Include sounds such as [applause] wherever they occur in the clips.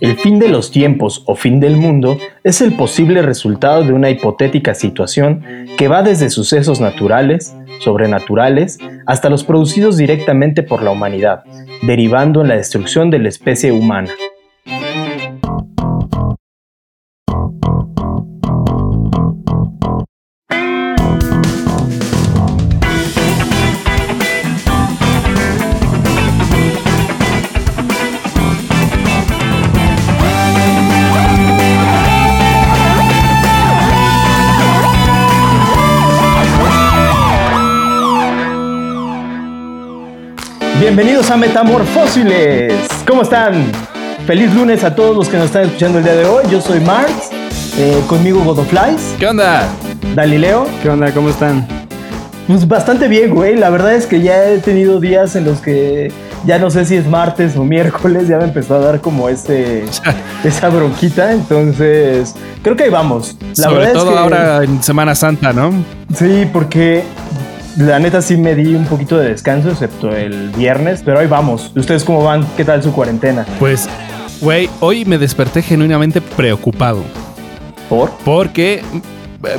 El fin de los tiempos o fin del mundo es el posible resultado de una hipotética situación que va desde sucesos naturales, sobrenaturales, hasta los producidos directamente por la humanidad, derivando en la destrucción de la especie humana. Bienvenidos a Metamorfósiles. ¿Cómo están? Feliz lunes a todos los que nos están escuchando el día de hoy. Yo soy Marx, eh, conmigo Godoflies. ¿Qué onda? Dalileo. ¿Qué onda? ¿Cómo están? Pues bastante bien, güey. La verdad es que ya he tenido días en los que ya no sé si es martes o miércoles, ya me empezó a dar como ese, [laughs] esa bronquita. Entonces, creo que ahí vamos. La Sobre todo es que, ahora en Semana Santa, ¿no? Sí, porque la neta sí me di un poquito de descanso, excepto el viernes, pero ahí vamos. ¿Ustedes cómo van? ¿Qué tal su cuarentena? Pues, güey, hoy me desperté genuinamente preocupado. ¿Por? Porque,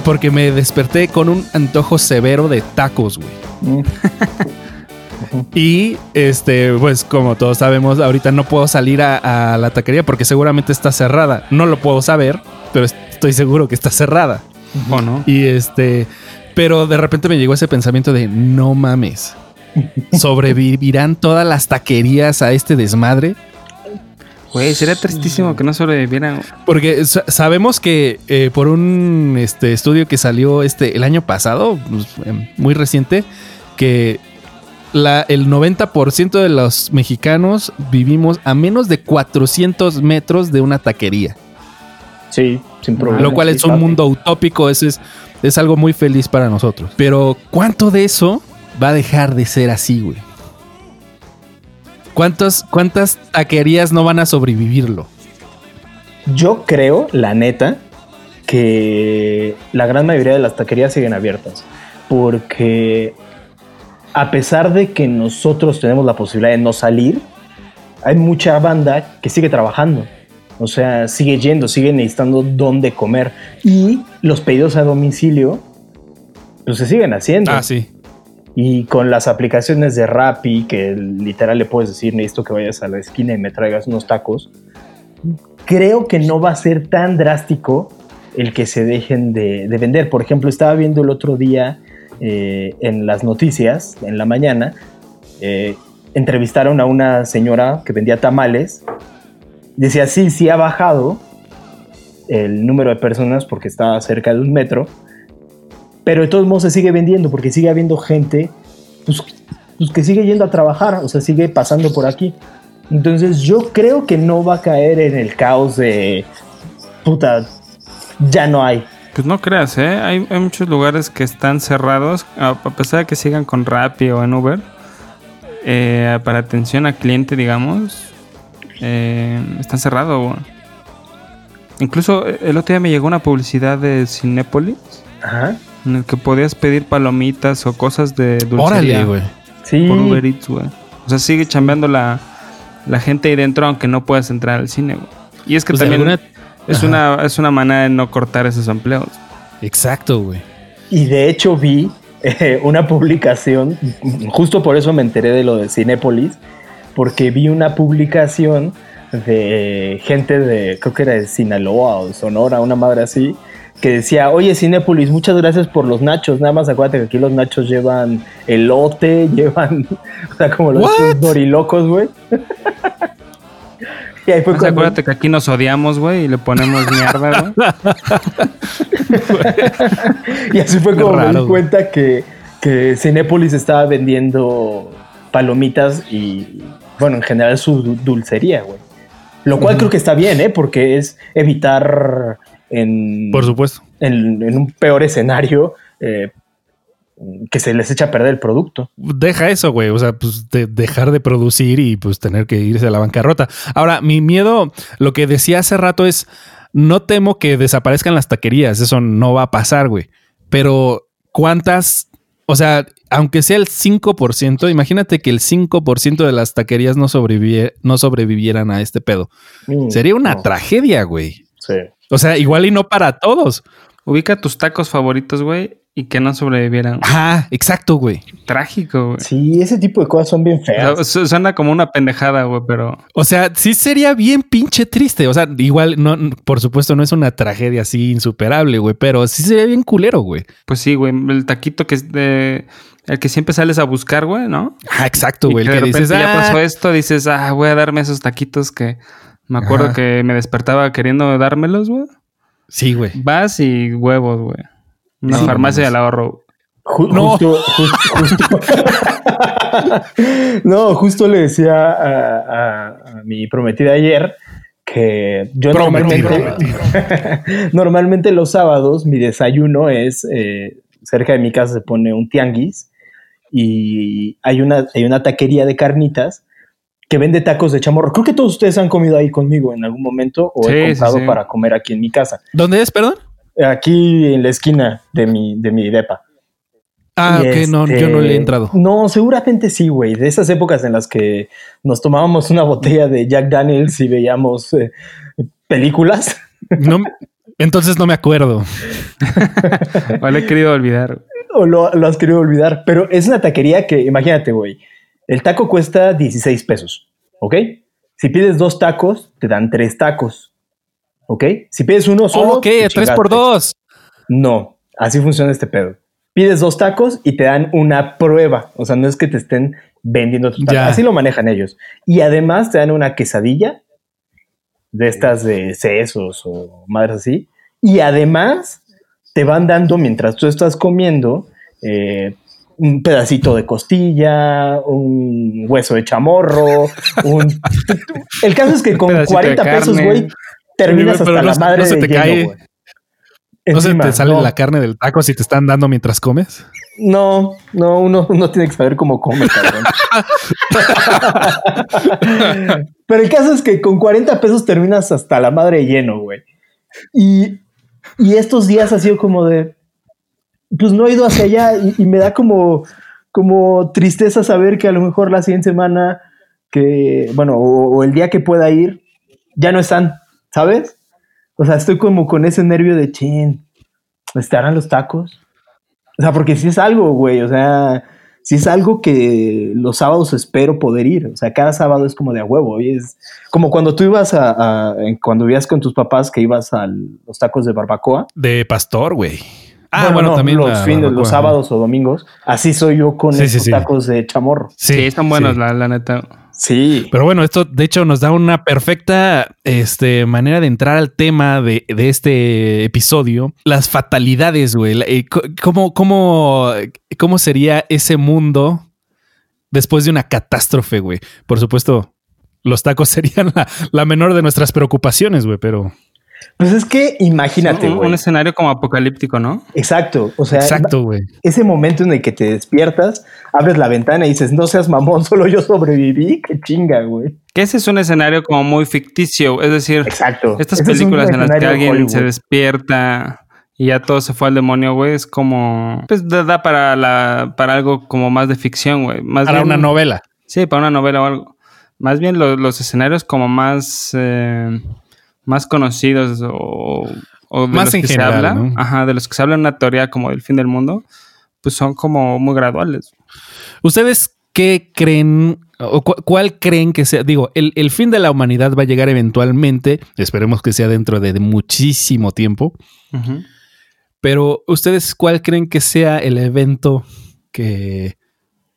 porque me desperté con un antojo severo de tacos, güey. Mm. [laughs] y este, pues como todos sabemos, ahorita no puedo salir a, a, la taquería porque seguramente está cerrada. No lo puedo saber, pero estoy seguro que está cerrada. ¿O no? Y este, pero de repente me llegó ese pensamiento de no mames. ¿Sobrevivirán todas las taquerías a este desmadre? Güey, sería tristísimo que no sobrevivieran. Porque sabemos que eh, por un este, estudio que salió este, el año pasado, pues, em, muy reciente, que la, el 90% de los mexicanos vivimos a menos de 400 metros de una taquería. Sí, sin problema. Lo cual es un mundo utópico, ese es es algo muy feliz para nosotros. Pero ¿cuánto de eso va a dejar de ser así, güey? ¿Cuántas, ¿Cuántas taquerías no van a sobrevivirlo? Yo creo, la neta, que la gran mayoría de las taquerías siguen abiertas. Porque a pesar de que nosotros tenemos la posibilidad de no salir, hay mucha banda que sigue trabajando. O sea, sigue yendo, sigue necesitando dónde comer. Y los pedidos a domicilio, pues se siguen haciendo. Ah, sí. Y con las aplicaciones de Rappi, que literal le puedes decir, necesito que vayas a la esquina y me traigas unos tacos, creo que no va a ser tan drástico el que se dejen de, vender. Por ejemplo, estaba viendo el otro día eh, en las noticias, en la mañana, eh, entrevistaron a una señora que vendía tamales Decía, sí, sí ha bajado el número de personas porque está cerca de un metro, pero de todos modos se sigue vendiendo porque sigue habiendo gente pues, pues, que sigue yendo a trabajar, o sea, sigue pasando por aquí. Entonces yo creo que no va a caer en el caos de, puta, ya no hay. Pues no creas, ¿eh? Hay, muchos lugares que están cerrados, a pesar de que sigan con Rappi o en Uber, eh, para atención al cliente, digamos, eh, están cerrados. Incluso eh, el otro día me llegó una publicidad de Cinépolis. En el que podías pedir palomitas o cosas de dulcería. güey. Sí. Por Uber Eats, güey. O sea, sigue chambeando la, la gente ahí dentro aunque no puedas entrar al cine, güey. Y es que pues también es, una, es una manera de no cortar esos empleos. Exacto, güey. Y de hecho vi [laughs] eh, una publicación, justo por eso me enteré de lo de Cinépolis, porque vi una publicación de gente de, creo que era de Sinaloa o de Sonora, una madre así, que decía, oye Cinépolis, muchas gracias por los nachos, nada más acuérdate que aquí los nachos llevan elote, [laughs] llevan, o sea, como los dorilocos, güey. [laughs] y ahí fue Acuérdate que aquí nos odiamos, güey, y le ponemos mierda, güey. [laughs] y así fue como me di cuenta que, que Cinépolis estaba vendiendo palomitas y bueno, en general su dulcería, güey. Lo cual creo que está bien, ¿eh? Porque es evitar en... Por supuesto. En, un peor escenario eh, que se les echa a perder el producto. Deja eso, güey. O sea, pues dejar de producir y pues tener que irse a la bancarrota. Ahora, mi miedo, lo que decía hace rato es, no temo que desaparezcan las taquerías. Eso no va a pasar, güey. Pero, ¿cuántas? O sea, aunque sea el 5%, imagínate que el 5% de las taquerías no, no sobrevivieran a este pedo. Mm, Sería una tragedia, güey. Sí. O sea, igual y no para todos. Ubica tus tacos favoritos, güey, y que no sobrevivieran. Ajá, exacto, güey. Trágico, güey. Sí, ese tipo de cosas son bien feas. suena como una pendejada, güey, pero. O sea, sí sería bien pinche triste. O sea, igual, no, por supuesto, no es una tragedia así insuperable, güey, pero sí sería bien culero, güey. Pues sí, güey. El taquito que es de. El que siempre sales a buscar, güey, ¿no? Ah, exacto, güey. El que, dices, ya pasó ah". esto, dices, ah, voy a darme esos taquitos que me acuerdo que me despertaba queriendo dármelos, güey. Sí, güey. Vas y huevos, güey. Una farmacia del ahorro. no. Justo, justo, [laughs] no, justo le decía a, mi prometida ayer que yo normalmente, [laughs] normalmente los sábados mi desayuno es eh, cerca de mi casa se pone un tianguis y hay una, hay una taquería de carnitas que vende tacos de chamorro. Creo que todos ustedes han comido ahí conmigo en algún momento o he comprado para comer aquí en mi casa. ¿Dónde es, perdón? Aquí en la esquina de mi, de mi depa. Ah, ok, no, yo no le he este, entrado. No, seguramente sí, güey. De esas épocas en las que nos tomábamos una botella de Jack Daniels y veíamos eh, películas. No, entonces no me acuerdo. [laughs] o lo he querido olvidar. O lo, lo, has querido olvidar. Pero es una taquería que, imagínate, güey. El taco cuesta 16 pesos, ¿ok? Si pides dos tacos, te dan tres tacos, ¿ok? Si pides uno solo. Ok, tres por dos. No, así funciona este pedo. Pides dos tacos y te dan una prueba. O sea, no es que te estén vendiendo tu taco. Así lo manejan ellos. Y además te dan una quesadilla de estas de sesos o madres así. Y además te van dando, mientras tú estás comiendo, eh, un pedacito de costilla, un hueso de chamorro, [laughs] un... El caso es que con 40 pesos, güey, terminas hasta la madre no se te cae. ¿No se te sale la carne del taco si te están dando mientras comes? No, no, uno, uno tiene que saber cómo come, cabrón. [laughs] Pero el caso es que con 40 pesos terminas hasta la madre lleno, güey. Y, y estos días ha sido como de, pues no he ido hacia allá y, me da como, como tristeza saber que a lo mejor la siguiente semana, que, bueno, o, el día que pueda ir, ya no están, ¿sabes? O sea, estoy como con ese nervio de chin, ¿estarán los tacos? O sea, porque si es algo, güey, o sea, si es algo que los sábados espero poder ir. O sea, cada sábado es como de a huevo. Y es como cuando tú ibas a, a cuando vivías con tus papás que ibas a los tacos de barbacoa. De pastor, güey. Ah, bueno, también los fines, los sábados o domingos. Así soy yo con estos tacos de chamorro. Sí, están buenos, la, neta. Sí. Pero bueno, esto de hecho nos da una perfecta este, manera de entrar al tema de, este episodio. Las fatalidades, güey. Eh, ¿Cómo, cómo, ¿Cómo sería ese mundo después de una catástrofe, güey? Por supuesto, los tacos [laughs] serían la, la menor de nuestras preocupaciones, güey, pero... Pues es que imagínate, un, un, escenario como apocalíptico, ¿no? Exacto. O sea, Exacto, güey. Ese momento en el que te despiertas, abres la ventana y dices, no seas mamón, [laughs] solo yo sobreviví. Qué chinga, güey. Que ese es un escenario como muy ficticio. Es decir, Exacto. estas películas en las que alguien se despierta y ya todo se fue al demonio, güey, es como. Pues da para, la, para algo como más de ficción, güey. Más para una novela. Sí, para una novela o algo. Más bien los escenarios como más. Eh, más conocidos o, de más los en que general, se habla, ¿no? ajá, de los que se habla en una teoría como del fin del mundo, pues son como muy graduales. ¿Ustedes qué creen o cuál creen que sea? Digo, el, fin de la humanidad va a llegar eventualmente, esperemos que sea dentro de, muchísimo tiempo, pero ¿ustedes cuál creen que sea el evento que,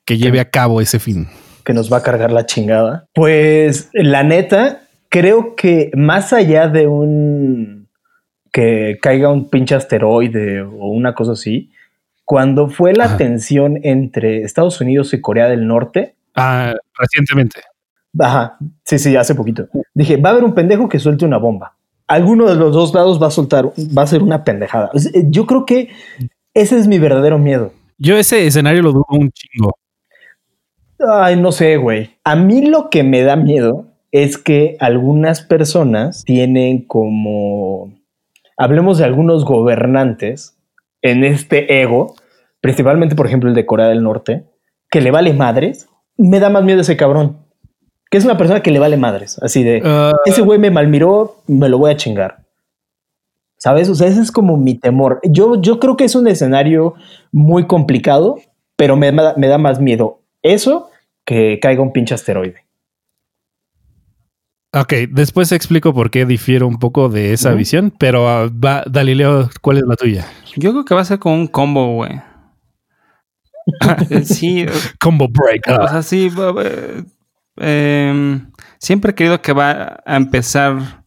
que lleve a cabo ese fin? Que nos va a cargar la chingada. Pues la neta, creo que más allá de un que caiga un pinche asteroide o una cosa así, cuando fue la tensión entre Estados Unidos y Corea del Norte. Ah, recientemente. Ajá, sí, sí, hace poquito. Dije, va a haber un pendejo que suelte una bomba. Alguno de los dos lados va a soltar, va a ser una pendejada. Yo creo que ese es mi verdadero miedo. Yo ese escenario lo dudo un chingo. Ay, no sé, güey. A mí lo que me da miedo es que algunas personas tienen como, hablemos de algunos gobernantes en este ego principalmente por ejemplo el de Corea del Norte, que le vale madres, me da más miedo ese cabrón. Que es una persona que le vale madres, así de, Ah, ese güey me malmiró, me lo voy a chingar. ¿Sabes? O sea, ese es como mi temor. Yo, yo creo que es un escenario muy complicado, pero me, me da más miedo eso que caiga un pinche asteroide. Ok, después explico por qué difiero un poco de esa visión, pero ah, va, Galileo, ¿cuál es la tuya? Yo creo que va a ser como un combo, güey. [laughs] Eh, sí, Combo break. o ah. sea, sí. va- va- em, siempre he querido que va a empezar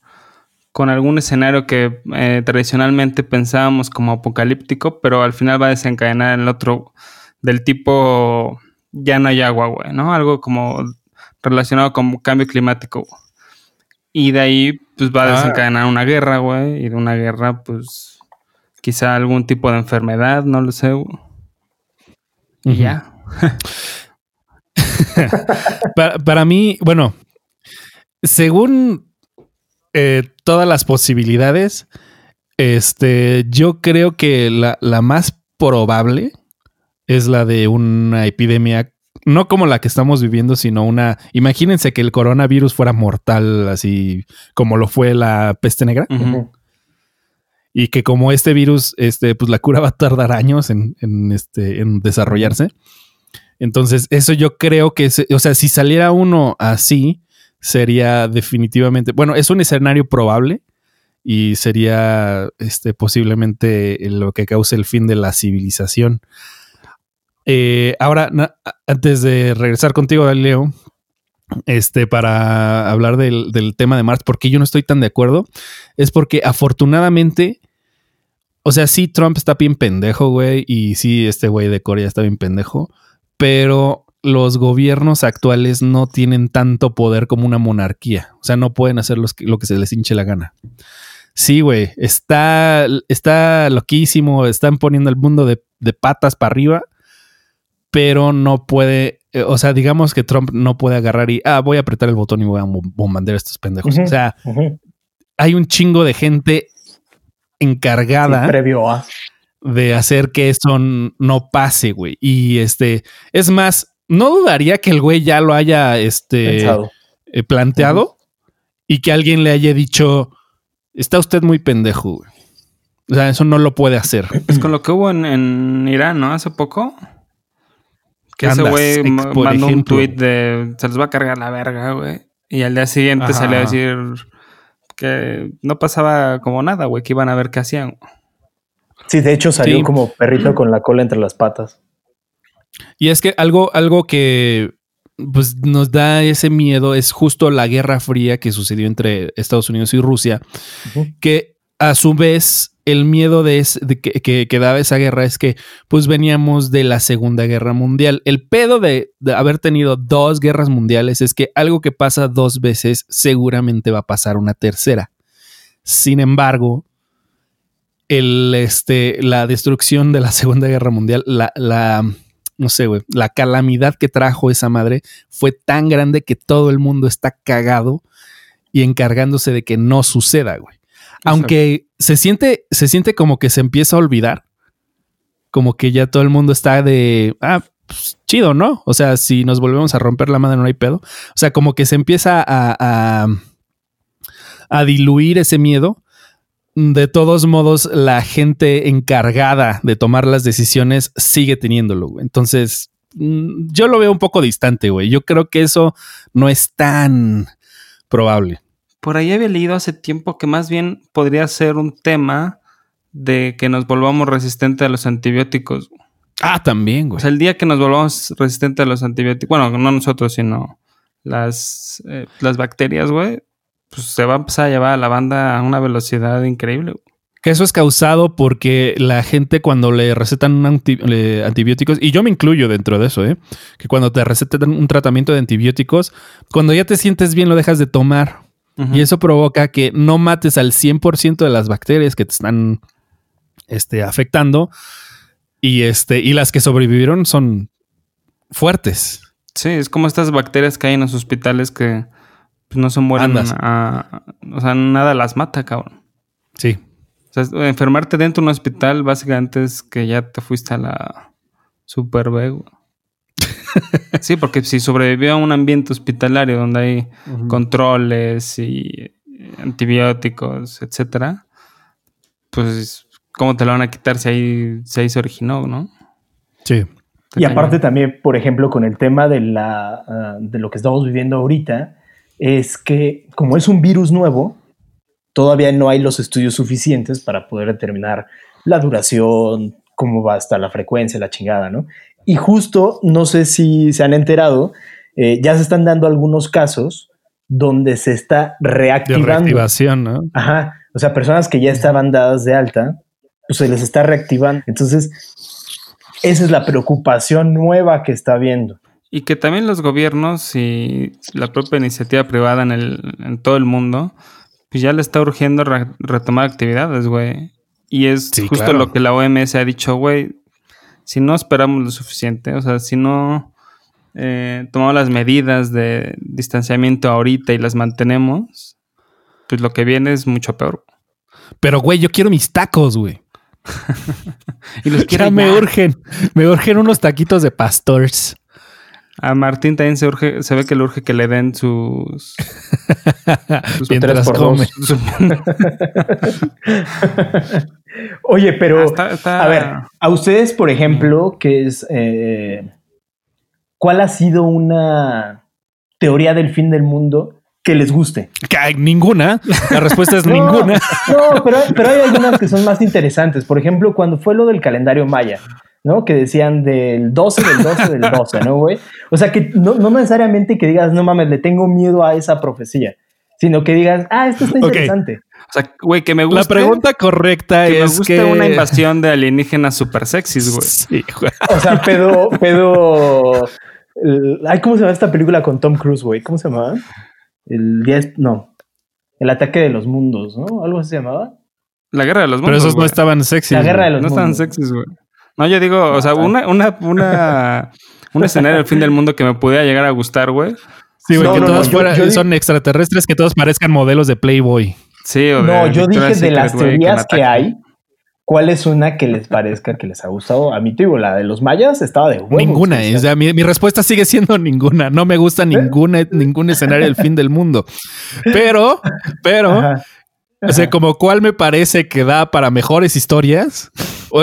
con algún escenario que eh, tradicionalmente pensábamos como apocalíptico, pero al final va a desencadenar el otro del tipo ya no hay agua, güey, ¿no? Algo como relacionado con cambio climático. Y de ahí, pues va a Ah. desencadenar una guerra, güey, y de una guerra, pues quizá algún tipo de enfermedad, no lo sé. Y ya. [laughs] Para, para mí, bueno, según eh, todas las posibilidades, este, yo creo que la, la más probable es la de una epidemia, no como la que estamos viviendo, sino una. Imagínense que el coronavirus fuera mortal, así como lo fue la peste negra, y que como este virus, este, pues la cura va a tardar años en, en, este, en desarrollarse. Entonces, eso yo creo que, se- o sea, si saliera uno así, sería definitivamente, bueno, es un escenario probable y sería este, posiblemente lo que cause el fin de la civilización. Eh, ahora, antes de regresar contigo, Galileo, este, para hablar del, del tema de Mars, porque yo no estoy tan de acuerdo, es porque afortunadamente, o sea, sí, Trump está bien pendejo, güey, y sí, este güey de Corea está bien pendejo, pero los gobiernos actuales no tienen tanto poder como una monarquía, o sea, no pueden hacer los lo que se les hinche la gana. Sí, güey, está, está loquísimo, están poniendo el mundo de, de patas para arriba, pero no puede, eh, o sea, digamos que Trump no puede agarrar y, ah, voy a apretar el botón y voy a bom- bombardear a estos pendejos. O sea, hay un chingo de gente encargada Sí, previo a. de hacer que eso no pase, güey. Y este, es más, no dudaría que el güey ya lo haya este, Pensado. eh, planteado y que alguien le haya dicho, está usted muy pendejo, güey. O sea, eso no lo puede hacer. Pues con lo que hubo en, en Irán, ¿no? Hace poco. Que ese güey mandó un tweet de se les va a cargar la verga, güey. Y al día siguiente Ajá. salió a decir que no pasaba como nada, güey, que iban a ver qué hacían. Sí, de hecho salió Sí. como perrito con la cola entre las patas. Y es que algo, algo que pues, nos da ese miedo es justo la guerra fría que sucedió entre Estados Unidos y Rusia, que a su vez el miedo de, es- de que, daba esa guerra es que pues veníamos de la Segunda Guerra Mundial. El pedo de, haber tenido dos guerras mundiales es que algo que pasa dos veces seguramente va a pasar una tercera. Sin embargo, el, este, la destrucción de la [laughs] Segunda Guerra Mundial, la, no sé, la calamidad que trajo esa madre fue tan grande que todo el mundo está cagado y encargándose de que no suceda, güey. Aunque se siente, se siente como que se empieza a olvidar, como que ya todo el mundo está de, ah, pues, chido, ¿no? O sea, si nos volvemos a romper la madre no hay pedo. O sea, como que se empieza a, a, a diluir ese miedo. De todos modos, la gente encargada de tomar las decisiones sigue teniéndolo. Entonces, mm, yo lo veo un poco distante, güey. Yo creo que eso no es tan probable. Por ahí había leído hace tiempo que más bien podría ser un tema de que nos volvamos resistentes a los antibióticos. Ah, también, güey. O sea, el día que nos volvamos resistentes a los antibióticos, bueno, no nosotros, sino las, eh, las bacterias, güey, pues se va a empezar a llevar a la banda a una velocidad increíble. güey. Que eso es causado porque la gente cuando le recetan un anti- le- antibióticos, y yo me incluyo dentro de eso, ¿eh? que cuando te recetan un tratamiento de antibióticos, cuando ya te sientes bien lo dejas de tomar. Y eso provoca que no mates al 100% de las bacterias que te están este, afectando. Y, este, y las que sobrevivieron son fuertes. Sí, es como estas bacterias que hay en los hospitales que pues, no se mueren. A- o sea, nada las mata, cabrón. Sí. O sea, enfermarte dentro de un hospital básicamente es que ya te fuiste a la, Super güey. [laughs] sí, porque si sobrevivió a un ambiente hospitalario donde hay controles y antibióticos, etcétera, pues ¿cómo te lo van a quitar si ahí, si ahí se originó, no? Sí. Y aparte también, por ejemplo, con el tema de, la, ah, de lo que estamos viviendo ahorita, es que como es un virus nuevo, todavía no hay los estudios suficientes para poder determinar la duración, cómo va hasta la frecuencia, la chingada, ¿no? Y justo, no sé si se han enterado, eh, ya se están dando algunos casos donde se está reactivando. De reactivación, ¿no? Ajá. O sea, personas que ya estaban dadas de alta, pues se les está reactivando. Entonces, esa es la preocupación nueva que está habiendo. Y que también los gobiernos y la propia iniciativa privada en, el, en todo el mundo, pues ya le está urgiendo retomar actividades, güey. Y es justo lo que la OMS ha dicho, güey, si no esperamos lo suficiente, o sea, si no eh, tomamos las medidas de distanciamiento ahorita y las mantenemos, pues lo que viene es mucho peor. Pero, güey, yo quiero mis tacos, güey. [laughs] y los quiero. me urgen, me urgen unos taquitos de pastores. A Martín también se urge, se ve que le urge que le den sus. [laughs] sus Mientras come. [laughs] Oye, pero a ver, a ustedes, por ejemplo, que es eh, ¿cuál ha sido una teoría del fin del mundo que les guste? ninguna. La respuesta es [laughs] ninguna. No, pero, pero hay algunas que son más interesantes. Por ejemplo, cuando fue lo del calendario maya. ¿no? Que decían del 12, del 12, del 12, ¿no, güey? O sea, que no, no, necesariamente que digas, no mames, le tengo miedo a esa profecía, sino que digas, ah, esto está interesante. O sea, güey, que me gusta. La pregunta correcta que es me que... una invasión de alienígenas super sexys, güey. [laughs] Sí, güey. O sea, pedo, pedo... Ay, ¿cómo se llama esta película con Tom Cruise, güey? ¿Cómo se llamaba? El 10, no. El ataque de los mundos, ¿no? ¿Algo así se llamaba? La guerra de los mundos. Pero esos no estaban sexys. La guerra de los mundos. No estaban sexys, güey. No, yo digo, o sea, una, una, una, un escenario del fin del mundo que me pudiera llegar a gustar, güey. Sí, güey, que todos son extraterrestres, que todos parezcan modelos de Playboy. Sí, o No, yo dije de las teorías que, hay, ¿cuál es una que les parezca que les ha gustado? A mí te digo, la de los mayas estaba de huevos. Ninguna, o sea, mi, respuesta sigue siendo ninguna. No me gusta ninguna, ningún escenario del fin del mundo. Pero, pero, o sea, como cuál me parece que da para mejores historias,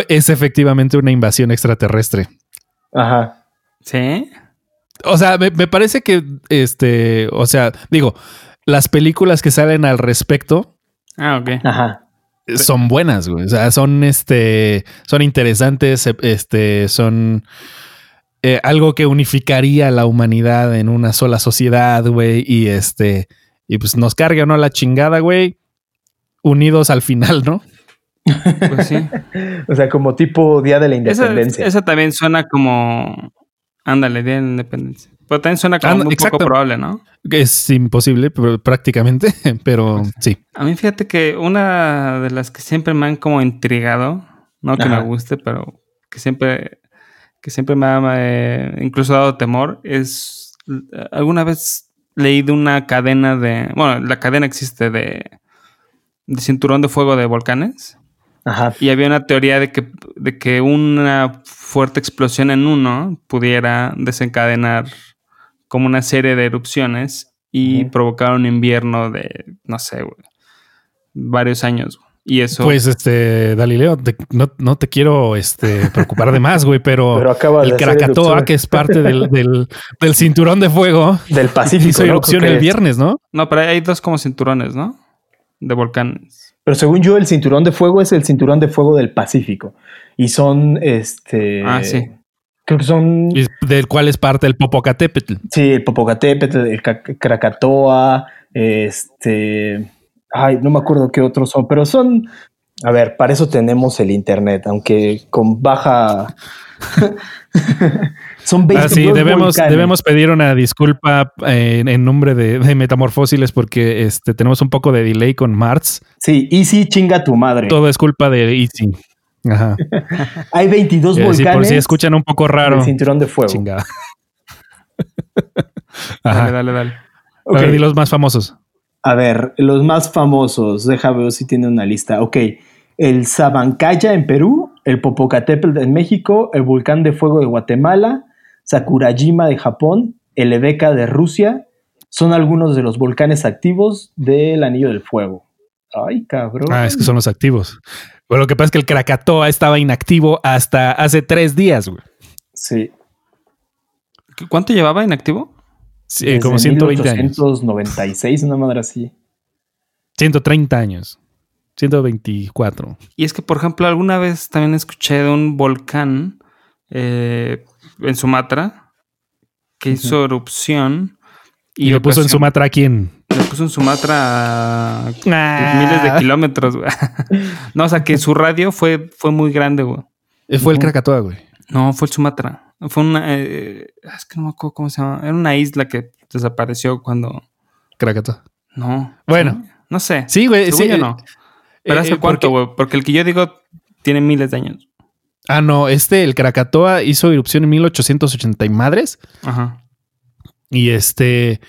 es efectivamente una invasión extraterrestre. Ajá. ¿Sí? O sea, me, parece que, este, o sea, digo, las películas que salen al respecto. Ah, ok. Ajá. Son buenas, güey. O sea, son, este, son interesantes, este, son eh, algo que unificaría a la humanidad en una sola sociedad, güey. Y este, y pues nos carga, ¿no? La chingada, güey. Unidos al final, ¿no? Pues sí. [laughs] o sea, como tipo Día de la Independencia. Esa, también suena como. Ándale, Día de la Independencia. Pero también suena como muy poco probable, ¿no? Es imposible, pero prácticamente, [laughs] pero pues, sí. A mí fíjate que una de las que siempre me han como intrigado, no que me guste, pero que siempre, que siempre me ha eh, incluso dado temor, es alguna vez leí de una cadena de, bueno, la cadena existe de, de cinturón de fuego de volcanes. Y había una teoría de que, de que una fuerte explosión en uno pudiera desencadenar como una serie de erupciones y provocar un invierno de, no sé, varios años. Y eso. Pues, este, Galileo, no, te quiero este, [laughs] preocupar de más, güey, pero, el Krakatoa, que es parte del, del, cinturón de fuego [laughs] del Pacífico, hizo erupción el viernes, ¿no? No, pero hay dos como cinturones, ¿no? De volcanes. Pero según yo, el cinturón de fuego es el cinturón de fuego del Pacífico. Y son, este... Ah, sí. Creo que son... Del cual es parte el Popocatépetl. Sí, el Popocatépetl, el Krakatoa, este... Ay, no me acuerdo qué otros son, pero son... A ver, para eso tenemos el Internet, aunque con baja... [laughs] Son ah, sí, debemos, debemos pedir una disculpa eh, en nombre de, de, Metamorfósiles porque este, tenemos un poco de delay con Marts. Sí, Easy chinga tu madre. Todo es culpa de Easy. Ajá. [laughs] Hay 22 volcanes. Sí, por si escuchan un poco raro. El cinturón de fuego. Chingada. Dale, dale, dale. A ver, los más famosos. A ver, los más famosos. Déjame ver si tiene una lista. Ok. El Sabancaya en Perú, el Popocatépetl en México, el Volcán de Fuego de Guatemala, Sakurajima de Japón, el Ebeka de Rusia, son algunos de los volcanes activos del Anillo del Fuego. Ay, cabrón. Ah, es que son los activos. Bueno, lo que pasa es que el Krakatoa estaba inactivo hasta hace tres días, güey. Sí. ¿Cuánto llevaba inactivo? Sí, Desde como 120 años. 1896, una madre así. 130 años. 124. Y es que, por ejemplo, alguna vez también escuché de un volcán eh, en Sumatra que hizo erupción. Y, le puso en Sumatra a quién? Le puso en Sumatra a miles de kilómetros, güey. [laughs] no, o sea que su radio fue, fue muy grande, güey. Eh, Fue el. Krakatoa, güey. No, fue el Sumatra. Fue una. eh, es que no me acuerdo cómo se llama. Era una isla que desapareció cuando. Krakatoa. No. Bueno. ¿sí? No sé. Sí, güey. Sí, yo eh, no. Pero eh, ¿hace eh, cuánto, porque- güey? Porque el que yo digo tiene miles de años. Ah, no. Este, el Krakatoa hizo erupción en 1880 y madres. Ajá. Y este.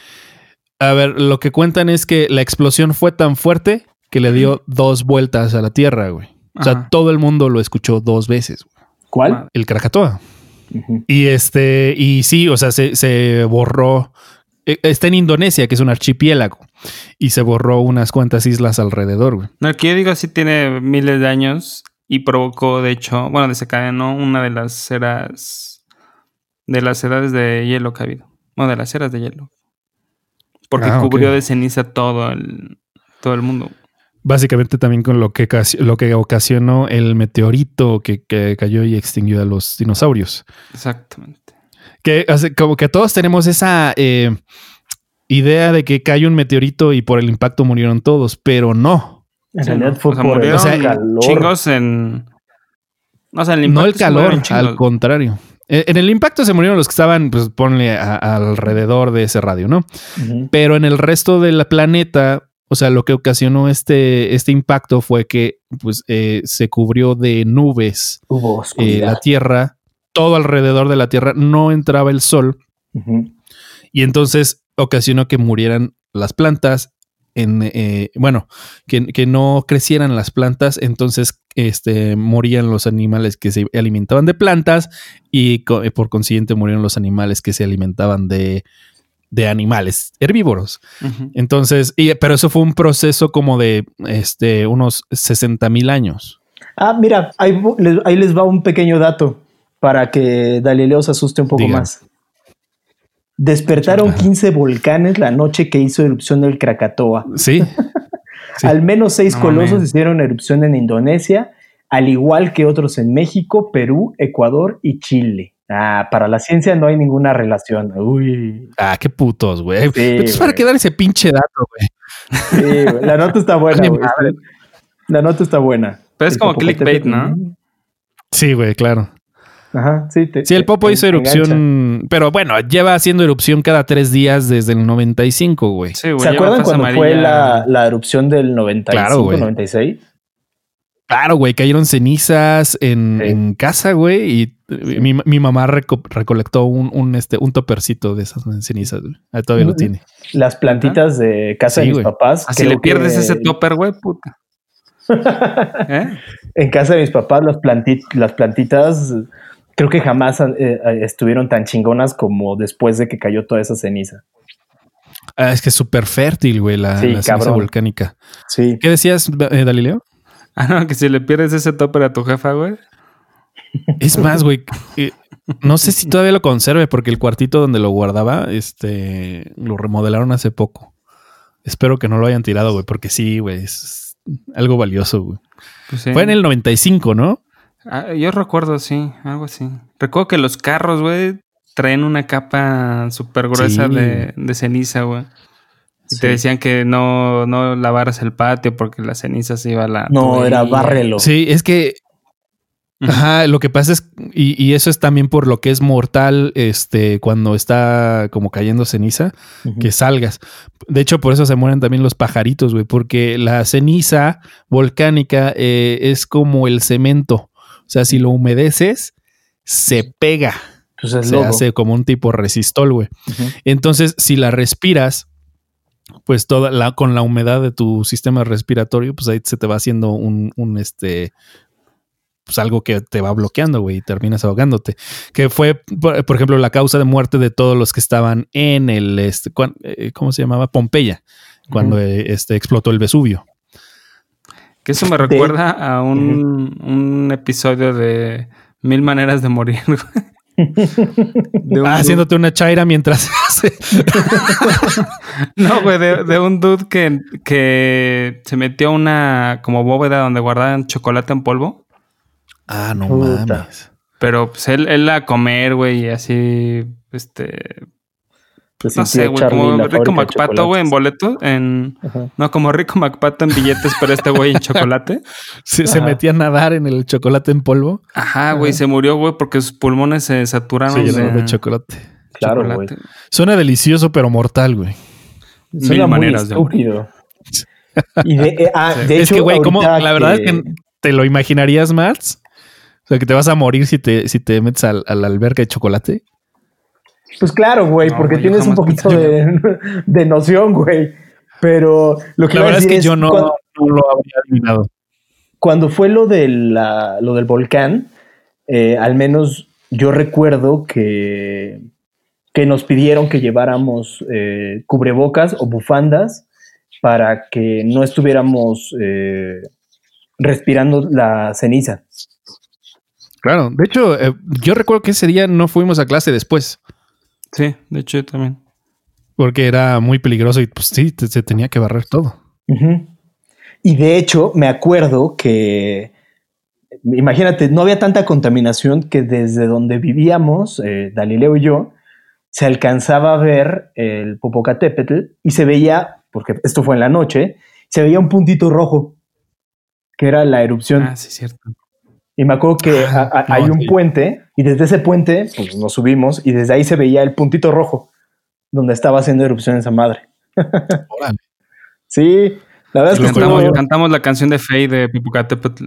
A ver, lo que cuentan es que la explosión fue tan fuerte que le dio dos vueltas a la Tierra, güey. O sea, Ajá. todo el mundo lo escuchó dos veces. güey. ¿Cuál? El Krakatoa. Y este, y sí, o sea, se, se borró. eh, Está en Indonesia, que es un archipiélago, y se borró unas cuantas islas alrededor, güey. No, el que yo digo sí tiene miles de años y provocó, de hecho, bueno, desencadenó una de las eras. De las edades de hielo que ha habido. Bueno, de las eras de hielo. Porque Ah, cubrió de ceniza todo el, todo el mundo. Básicamente también con lo que, lo que ocasionó el meteorito que, que cayó y extinguió a los dinosaurios. Exactamente. Que hace, como que todos tenemos esa eh, idea de que cayó un meteorito y por el impacto murieron todos, pero no. En realidad fue O sea, por el murieron calor. chingos en. O sea, el no el calor, al contrario. Eh, En el impacto se murieron los que estaban, pues ponle a- alrededor de ese radio, ¿no? Pero en el resto del planeta, o sea, lo que ocasionó este, este impacto fue que pues, eh, se cubrió de nubes Hubo eh, la Tierra, todo alrededor de la Tierra, no entraba el sol y entonces ocasionó que murieran las plantas. En, eh, bueno, que, que no crecieran las plantas, entonces este, morían los animales que se alimentaban de plantas y co- eh, por consiguiente murieron los animales que se alimentaban de, de animales herbívoros. Entonces, y- pero eso fue un proceso como de este, unos 60 mil años. Ah, mira, ahí, les- ahí les va un pequeño dato para que Galileo se asuste un poco Diga. más. Despertaron Ajá. 15 volcanes la noche que hizo erupción el Krakatoa. Sí. [laughs] Sí. Al menos seis No colosos hicieron erupción en Indonesia, al igual que otros en México, Perú, Ecuador y Chile. Ah, para la ciencia no hay ninguna relación. Uy, Ah, qué putos, güey. Entonces, para güey. qué dar ese pinche dato, güey. sí, güey. la nota está buena. [laughs] Güey. La nota está buena. Pero es El como clickbait, ¿no? Sí, güey, claro. Ajá, sí. te- Sí, el Popo te hizo erupción, pero bueno, lleva haciendo erupción cada tres días desde el 95, güey. Sí, güey. ¿Se acuerdan cuando fue la, la erupción del 95, Claro, güey. 96? Claro, güey, cayeron cenizas en, Sí. en casa, güey, y mi, mi mamá reco- recolectó un, un, este, un topercito de esas cenizas, güey. Ahí todavía lo tiene. Las plantitas de casa Sí, de mis güey. papás. Ah, si le pierdes que- ese topper, güey, puta. [laughs] ¿Eh? En casa de mis papás, las, planti- las plantitas creo que jamás eh, eh, estuvieron tan chingonas como después de que cayó toda esa ceniza. Ah, es que es súper fértil, güey, la, Sí, la ceniza volcánica. Sí. ¿Qué decías, eh, Dalileo? Ah, no, que si le pierdes ese topper a tu jefa, güey. Es más, güey, eh, no sé si todavía lo conserve porque el cuartito donde lo guardaba, este, lo remodelaron hace poco. Espero que no lo hayan tirado, güey, porque sí, güey, es algo valioso, güey. Pues sí. Fue en el 95, ¿no? Ah, yo recuerdo, sí, algo así. Recuerdo que los carros, güey, traen una capa súper gruesa Sí. de, de ceniza, güey. Y Sí. te decían que no, no lavaras el patio porque la ceniza se iba a la. No, era bárrelo. Sí, es que. Ajá, lo que pasa es, y, y eso es también por lo que es mortal, este, cuando está como cayendo ceniza, que salgas. De hecho, por eso se mueren también los pajaritos, güey, porque la ceniza volcánica eh, es como el cemento. O sea, si lo humedeces, se pega. Pues es Se hace como un tipo resistol, güey. Entonces, si la respiras, pues toda la, con la humedad de tu sistema respiratorio, pues ahí se te va haciendo un, un este, pues algo que te va bloqueando, güey, y terminas ahogándote. Que fue, por, por ejemplo, la causa de muerte de todos los que estaban en el, este, eh, ¿cómo se llamaba? Pompeya, cuando eh, este, explotó el Vesubio. Que eso me De- recuerda a un, un episodio de Mil Maneras de Morir. güey. De un Ah, haciéndote una chaira mientras [laughs] hace- No, güey, de, de un dude que, que se metió a una como bóveda donde guardaban chocolate en polvo. Ah, no Puta. mames. Pero pues él, él a comer, güey, y así, este... Se No sé, güey, como Rico MacPato, güey, en boletos, en... Ajá. No, como Rico MacPato en billetes, pero este güey en chocolate. [laughs] Se, metía a nadar en el chocolate en polvo. Ajá, güey, se murió, güey, porque sus pulmones se saturaron Se de, de chocolate. Claro, güey. chocolate. Suena delicioso, pero mortal, güey. Suena muy maneras de estúpido. [laughs] Y de, eh, ah, Sí. de es hecho, que, güey, ahorita La verdad es que te lo imaginarías más. O sea, que te vas a morir si te, si te metes al- a la alberca de chocolate. Pues claro, güey, No, porque güey, tienes un poquito de, [laughs] de noción, güey. Pero lo que La verdad es que yo no, cuando, no lo habría adivinado. cuando fue lo, de la- lo del volcán, eh, al menos yo recuerdo que, que nos pidieron que lleváramos eh, cubrebocas o bufandas para que no estuviéramos eh, respirando la ceniza. Claro. De hecho, eh, yo recuerdo que ese día no fuimos a clase después. Sí, de hecho yo también. Porque era muy peligroso y pues sí, te- se tenía que barrer todo. Y de hecho, me acuerdo que, imagínate, no había tanta contaminación que desde donde vivíamos, eh, Galileo y yo, se alcanzaba a ver el Popocatépetl y se veía, porque esto fue en la noche, se veía un puntito rojo, que era la erupción. Ah, sí, cierto. Y me acuerdo que Ah, a- a- no, hay un sí. puente y desde ese puente pues, nos subimos y desde ahí se veía el puntito rojo donde estaba haciendo erupción esa madre. [laughs] Órale. Sí, la verdad es que Cantamos, estuvo... cantamos la canción de Faye de. Popocatépetl,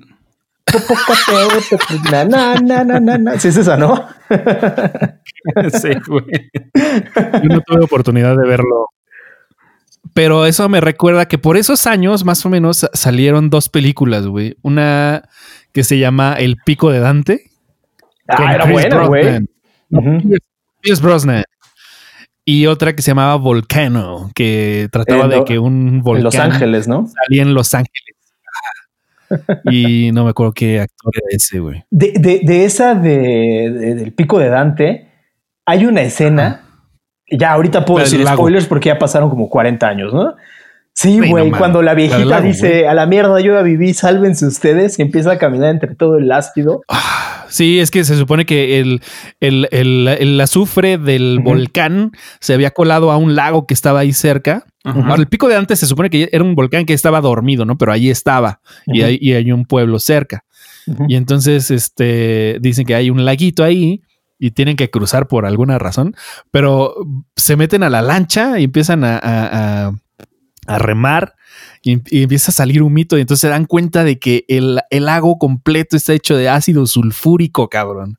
na, na, na, na, na, na. Sí, es esa, ¿no? [laughs] sí, güey. Yo no tuve oportunidad de verlo. Pero eso me recuerda que por esos años, más o menos, sa- salieron dos películas, güey. Una que se llama El Pico de Dante. con Ah, era Chris buena, güey. Pierce Brosnan. Y otra que se llamaba Volcano, que trataba En de lo- que un volcán En Los Ángeles, ¿no? salía en Los Ángeles. [laughs] y no me acuerdo qué actor era ese, güey. De, de- de esa de, de- del pico de Dante, hay una escena. Ya ahorita puedo decir spoilers porque ya pasaron como 40 años, ¿no? Sí, no güey, cuando la viejita lago, dice a la mierda, yo ya viví, sálvense ustedes, y empieza a caminar entre todo el ácido. Ah, Sí, es que se supone que el, el, el- el azufre del volcán se había colado a un lago que estaba ahí cerca. Ahora, el pico de antes se supone que era un volcán que estaba dormido, ¿no? Pero ahí estaba y, hay, y hay un pueblo cerca. Y entonces este, dicen que hay un laguito ahí y tienen que cruzar por alguna razón, pero se meten a la lancha y empiezan a, a- a- a remar y, y empieza a salir un mito y entonces se dan cuenta de que el, el lago completo está hecho de ácido sulfúrico, cabrón.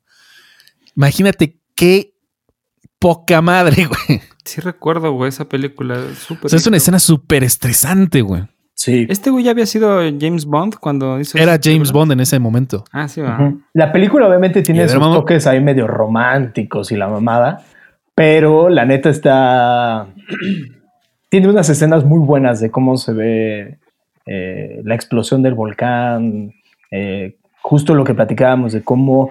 Imagínate qué poca madre, [laughs] güey. Sí recuerdo, güey, esa película. Súper O sea, es una escena súper estresante, güey. Sí. Este güey ya había sido James Bond cuando hizo... Era James película? Bond en ese momento. Ah, sí, va. La película obviamente tiene sus toques ahí medio románticos y la mamada, pero la neta está... [clears throat] tiene unas escenas muy buenas de cómo se ve eh, la explosión del volcán, eh, justo lo que platicábamos de cómo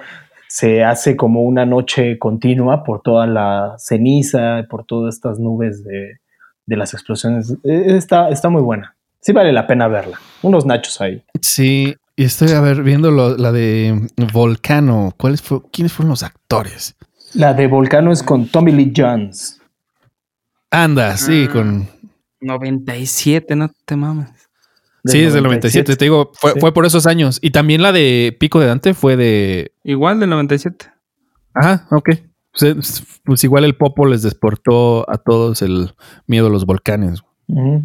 se hace como una noche continua por toda la ceniza, por todas estas nubes de, de las explosiones. Eh, Está, está muy buena. Sí vale la pena verla. Unos nachos ahí. Sí, y estoy a ver viendo lo- la de Volcano. ¿Cuáles fue, ¿Quiénes fueron los actores? La de Volcano es con Tommy Lee Jones. Anda, sí, Ah. con. 97, no te mames. sí, desde el 97. Te digo, fue, Sí. fue por esos años. Y también la de Pico de Dante fue de. Igual del 97. Ajá, ok. Pues, pues igual el Popo les desportó a todos el miedo a los volcanes.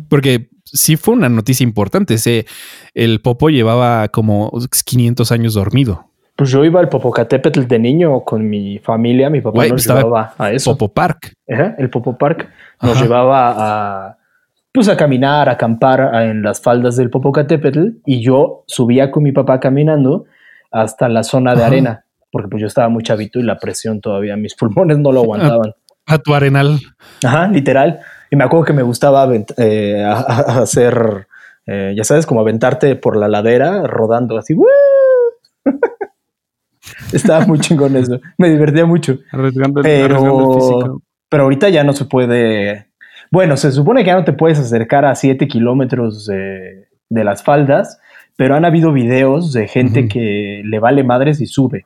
Porque sí fue una noticia importante. Ese, el Popo llevaba como 500 años dormido. Pues yo iba al Popocatépetl de niño con mi familia, mi papá Güey, nos llevaba a eso. Popo Park. El Popo Park nos Ajá. llevaba a pues a caminar, a acampar en las faldas del Popocatépetl y yo subía con mi papá caminando hasta la zona de Ajá. arena, porque pues yo estaba muy chavito y la presión todavía, mis pulmones no lo [laughs] aguantaban. A tu arenal. Ajá, literal. Y me acuerdo que me gustaba eh, a- a- hacer, eh, ya sabes, como aventarte por la ladera, rodando así. ¡Woo! [laughs] Estaba muy chingón eso. Me divertía mucho. Arriesgando, el- arriesgando el Pero, físico. pero ahorita ya no se puede. Bueno, se supone que ya no te puedes acercar a 7 kilómetros de, de las faldas, pero han habido videos de gente que le vale madres y sube.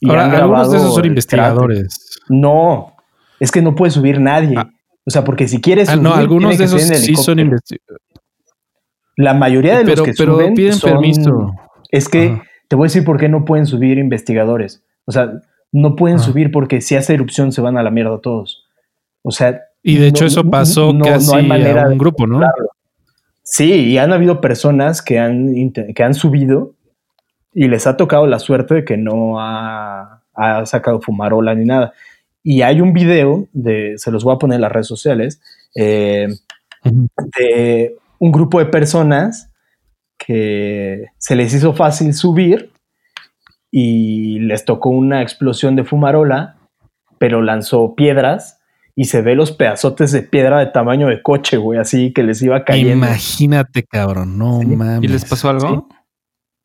Y Ahora, algunos de esos son investigadores. No, es que no puede subir nadie. Ah. O sea, porque si quieres Ah, subir, no, algunos de esos sí son investigadores. La mayoría de los Pero, que pero suben piden son- permiso. Es que Ajá. Te voy a decir por qué no pueden subir investigadores. O sea, no pueden Ajá. subir porque si hace erupción se van a la mierda todos. O sea, Y de hecho no- eso no- pasó no- no casi hay manera a un grupo, ¿no? Sí, y han habido personas que han, que han subido y les ha tocado la suerte de que no ha, ha sacado fumarola ni nada. Y hay un video de, se los voy a poner en las redes sociales, eh, de un grupo de personas que se les hizo fácil subir y les tocó una explosión de fumarola, pero lanzó piedras y se ve los pedazotes de piedra de tamaño de coche, güey, así que les iba cayendo. Imagínate, cabrón. No Sí. mames. ¿Y les pasó algo?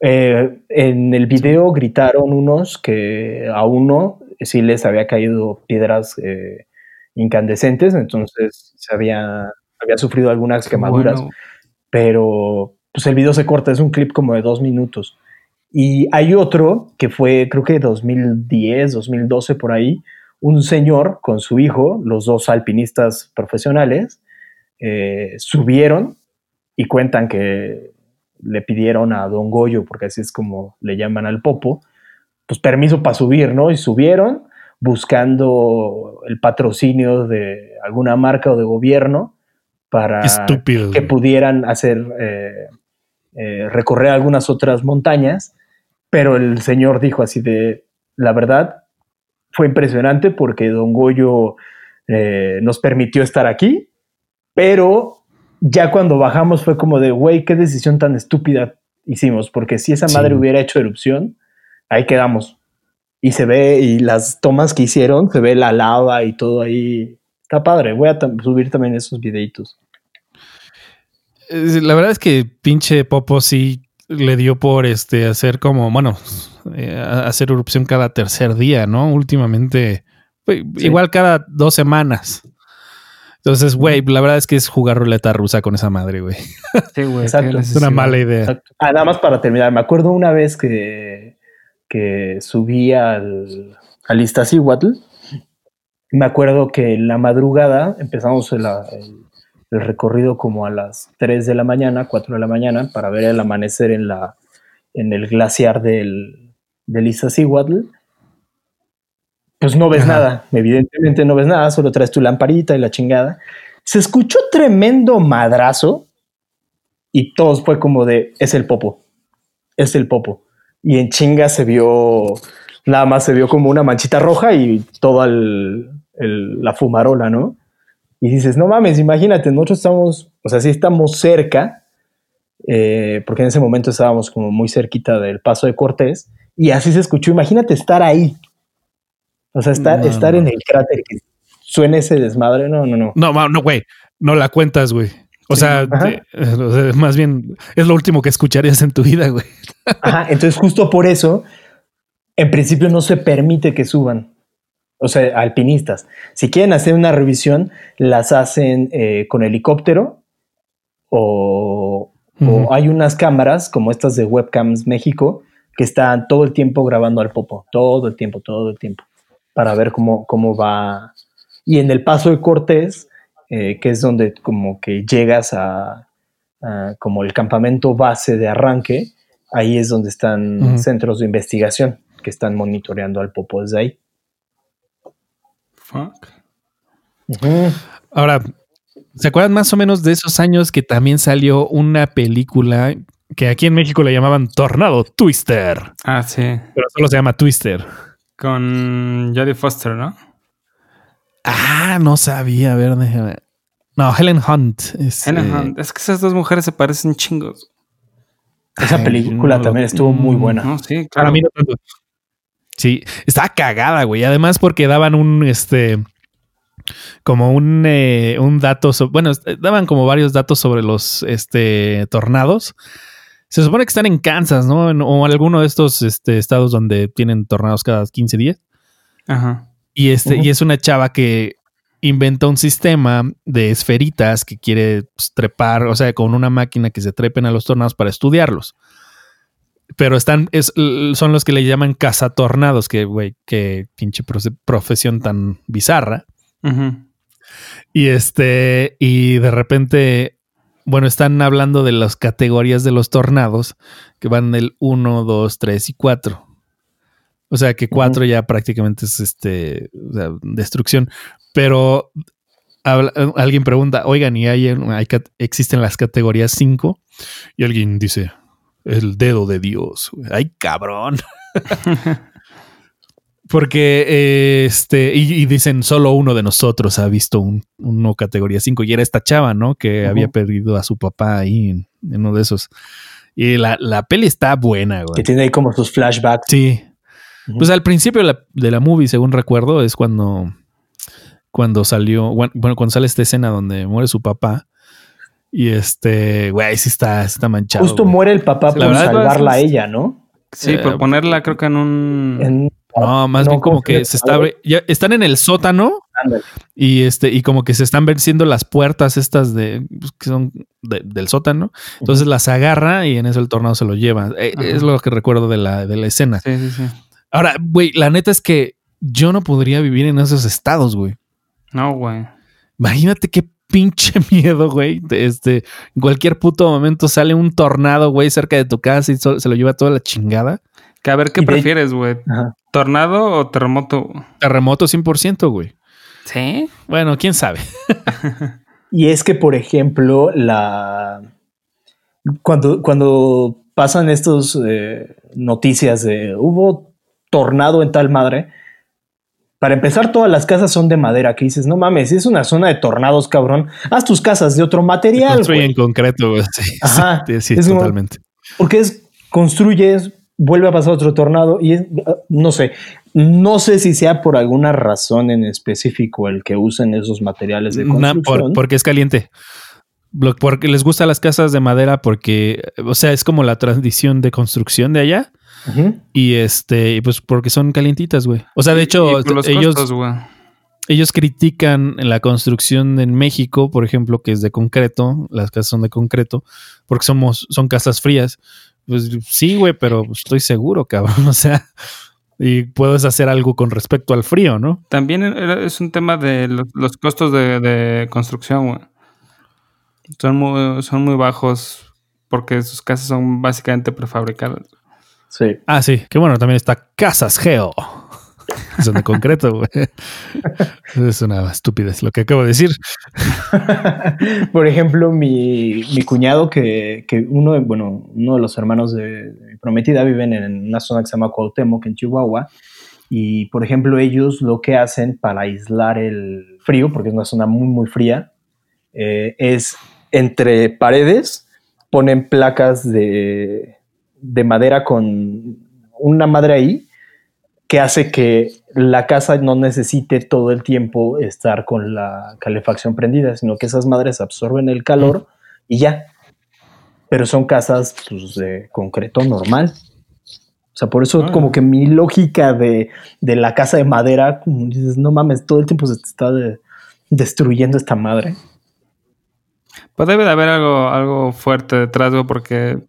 Eh, en el video gritaron unos que a uno sí les había caído piedras eh, incandescentes, entonces se había, había sufrido algunas quemaduras. bueno. pero pues el video se corta, es un clip como de dos minutos. Y hay otro que fue, creo que 2010, 2012 por ahí, un señor con su hijo, los dos alpinistas profesionales, eh, subieron y cuentan que le pidieron a Don Goyo, porque así es como le llaman al Popo, pues permiso para subir, ¿no? Y subieron buscando el patrocinio de alguna marca o de gobierno para Estúpido. que pudieran hacer eh, eh, recorrer algunas otras montañas, pero el señor dijo así de, la verdad, fue impresionante porque Don Goyo eh, nos permitió estar aquí, pero ya cuando bajamos fue como de, güey, qué decisión tan estúpida hicimos, porque si esa Sí. madre hubiera hecho erupción, ahí quedamos. Y se ve, y las tomas que hicieron, se ve la lava y todo ahí. Está padre, voy a subir también esos videitos. La verdad es que pinche Popo sí le dio por este hacer como, bueno, eh, hacer erupción cada tercer día, ¿no? Últimamente, pues, Sí. igual cada dos semanas. Entonces, güey, la verdad es que es jugar ruleta rusa con esa madre, güey. Sí, güey. Exacto. Es una mala idea. Exacto. Ah, nada más para terminar, me acuerdo una vez que, que subí al, al Iztaccíhuatl. Me acuerdo que en la madrugada empezamos el, el- el recorrido como a las 3 de la mañana, 4 de la mañana, para ver el amanecer en, la, en el glaciar del, del Iztaccíhuatl. Pues no ves Ajá. nada, evidentemente no ves nada, solo traes tu lamparita y la chingada. Se escuchó tremendo madrazo y todos fue como de, es el popo, es el popo. Y en chinga se vio, nada más se vio como una manchita roja y toda el- el- la fumarola, ¿no? Y dices, no mames, imagínate, nosotros estamos, o sea, sí estamos cerca, eh, porque en ese momento estábamos como muy cerquita del paso de Cortés, y así se escuchó, imagínate estar ahí. O sea, estar, No, estar no. en el cráter que suene ese desmadre, no, no, no. No, no, güey, no la cuentas, güey. O Sí, sea, ajá. te- o sea, más bien es lo último que escucharías en tu vida, güey. Ajá, entonces justo por eso, en principio no se permite que suban. O sea, alpinistas. Si quieren hacer una revisión, las hacen eh, con helicóptero o, hay unas cámaras como estas de Webcams México que están todo el tiempo grabando al popo, todo el tiempo, todo el tiempo, para ver cómo, cómo va. Y en el paso de Cortés, eh, que es donde como que llegas a, a como el campamento base de arranque, ahí es donde están centros de investigación que están monitoreando al popo desde ahí. Fuck. Ahora, ¿se acuerdan más o menos de esos años que también salió una película que aquí en México le llamaban Tornado Twister? Ah, sí. Pero solo se llama Twister. Con Jodie Foster, ¿no? Ah, no sabía. A ver, déjame. No, Helen Hunt. Es, Helen eh, Hunt. Es que esas dos mujeres se parecen chingos. Esa Ay, película no también estuvo muy buena. No, sí, Para claro. mí no tanto. Sí, estaba cagada, güey. Además, porque daban un este. Como un, eh, un dato. so- bueno, daban como varios datos sobre los este, tornados. Se supone que están en Kansas, ¿no? En- o alguno de estos este, estados donde tienen tornados cada 15 días. Ajá. Y, este, y es una chava que inventa un sistema de esferitas que quiere pues, trepar, o sea, con una máquina que se trepen a los tornados para estudiarlos. Pero están, es, son los que le llaman cazatornados, que, güey, qué pinche profesión tan bizarra. Y este, y de repente, bueno, están hablando de las categorías de los tornados que van del 1, 2, 3 y 4. O sea que 4 ya prácticamente es este, o sea, destrucción. Pero habla- alguien pregunta, oigan, ¿y hay, hay existen las categorías 5? Y alguien dice, el dedo de Dios. Ay, cabrón. [laughs] [laughs] Porque eh, este, y, y dicen solo uno de nosotros ha visto un, uno categoría 5 y era esta chava, ¿no? Que había perdido a su papá ahí en, en uno de esos. Y la, la peli está buena, Que güey. tiene ahí como sus flashbacks. Sí. Pues al principio de la, de la movie, según recuerdo, es cuando, cuando salió, bueno, cuando sale esta escena donde muere su papá. Y este, güey, sí está, sí está manchado. Justo güey. muere el papá La por salvarla a ella, ¿no? Sí, Eh, por ponerla creo que en un... En- No, más No, bien ¿cómo como que se está, ya están en el sótano y este, y como que se están venciendo las puertas estas de pues, que son de- del sótano. Entonces las agarra y en eso el tornado se lo lleva. Eh, es lo que recuerdo de la, de la escena. Sí, sí, sí. Ahora, güey, la neta es que yo no podría vivir en esos estados, güey. No, güey. Imagínate qué pinche [laughs] miedo, güey. de Este, en cualquier puto momento sale un tornado, güey, cerca de tu casa y so- se lo lleva toda la chingada. Que a ver, ¿qué Y prefieres, güey? ¿Tornado o terremoto? Terremoto 100%, güey. Sí. Bueno, quién sabe. [laughs] Y es que, por ejemplo, la cuando, cuando pasan estos eh, noticias de hubo tornado en tal madre, para empezar, todas las casas son de madera. Que dices, no mames, es una zona de tornados, cabrón. Haz tus casas de otro material. construye güey. en concreto, güey. Sí, Ajá. sí, sí, Es como- totalmente. Porque es construyes, vuelve a pasar otro tornado y es, no sé, no sé si sea por alguna razón en específico el que usen esos materiales de construcción. por- porque es caliente. Porque les gustan las casas de madera porque, o sea, es como la tradición de construcción de allá. Y este, y pues porque son calientitas, güey. O sea, de hecho, los ellos, costos, ellos critican la construcción en México, por ejemplo, que es de concreto, las casas son de concreto, porque somos, son casas frías. Pues sí, güey, pero estoy seguro, cabrón. [laughs] O sea, y puedes hacer algo con respecto al frío, ¿no? También era- es un tema de los, los costos de, de construcción, güey. Son muy, son muy bajos porque sus casas son básicamente prefabricadas. Sí. Ah, sí, que bueno, también está Casas Geo. Son de concreto, güey. Es una estupidez lo que acabo de decir. [laughs] Por ejemplo, mi, mi cuñado, que, que uno, de- bueno, uno de los hermanos de, de mi prometida viven en una zona que se llama Cuauhtémoc, en Chihuahua. Y, por ejemplo, ellos lo que hacen para aislar el frío, porque es una zona muy, muy fría, eh, es entre paredes ponen placas de, de madera con una madre ahí que hace que la casa no necesite todo el tiempo estar con la calefacción prendida, sino que esas madres absorben el calor y ya. Pero son casas pues, de concreto normal. O sea, por eso Ah. como que mi lógica de, de la casa de madera, como dices, no mames, todo el tiempo se te está de- destruyendo esta madre. Pues debe de haber algo, algo fuerte detrás, güey, porque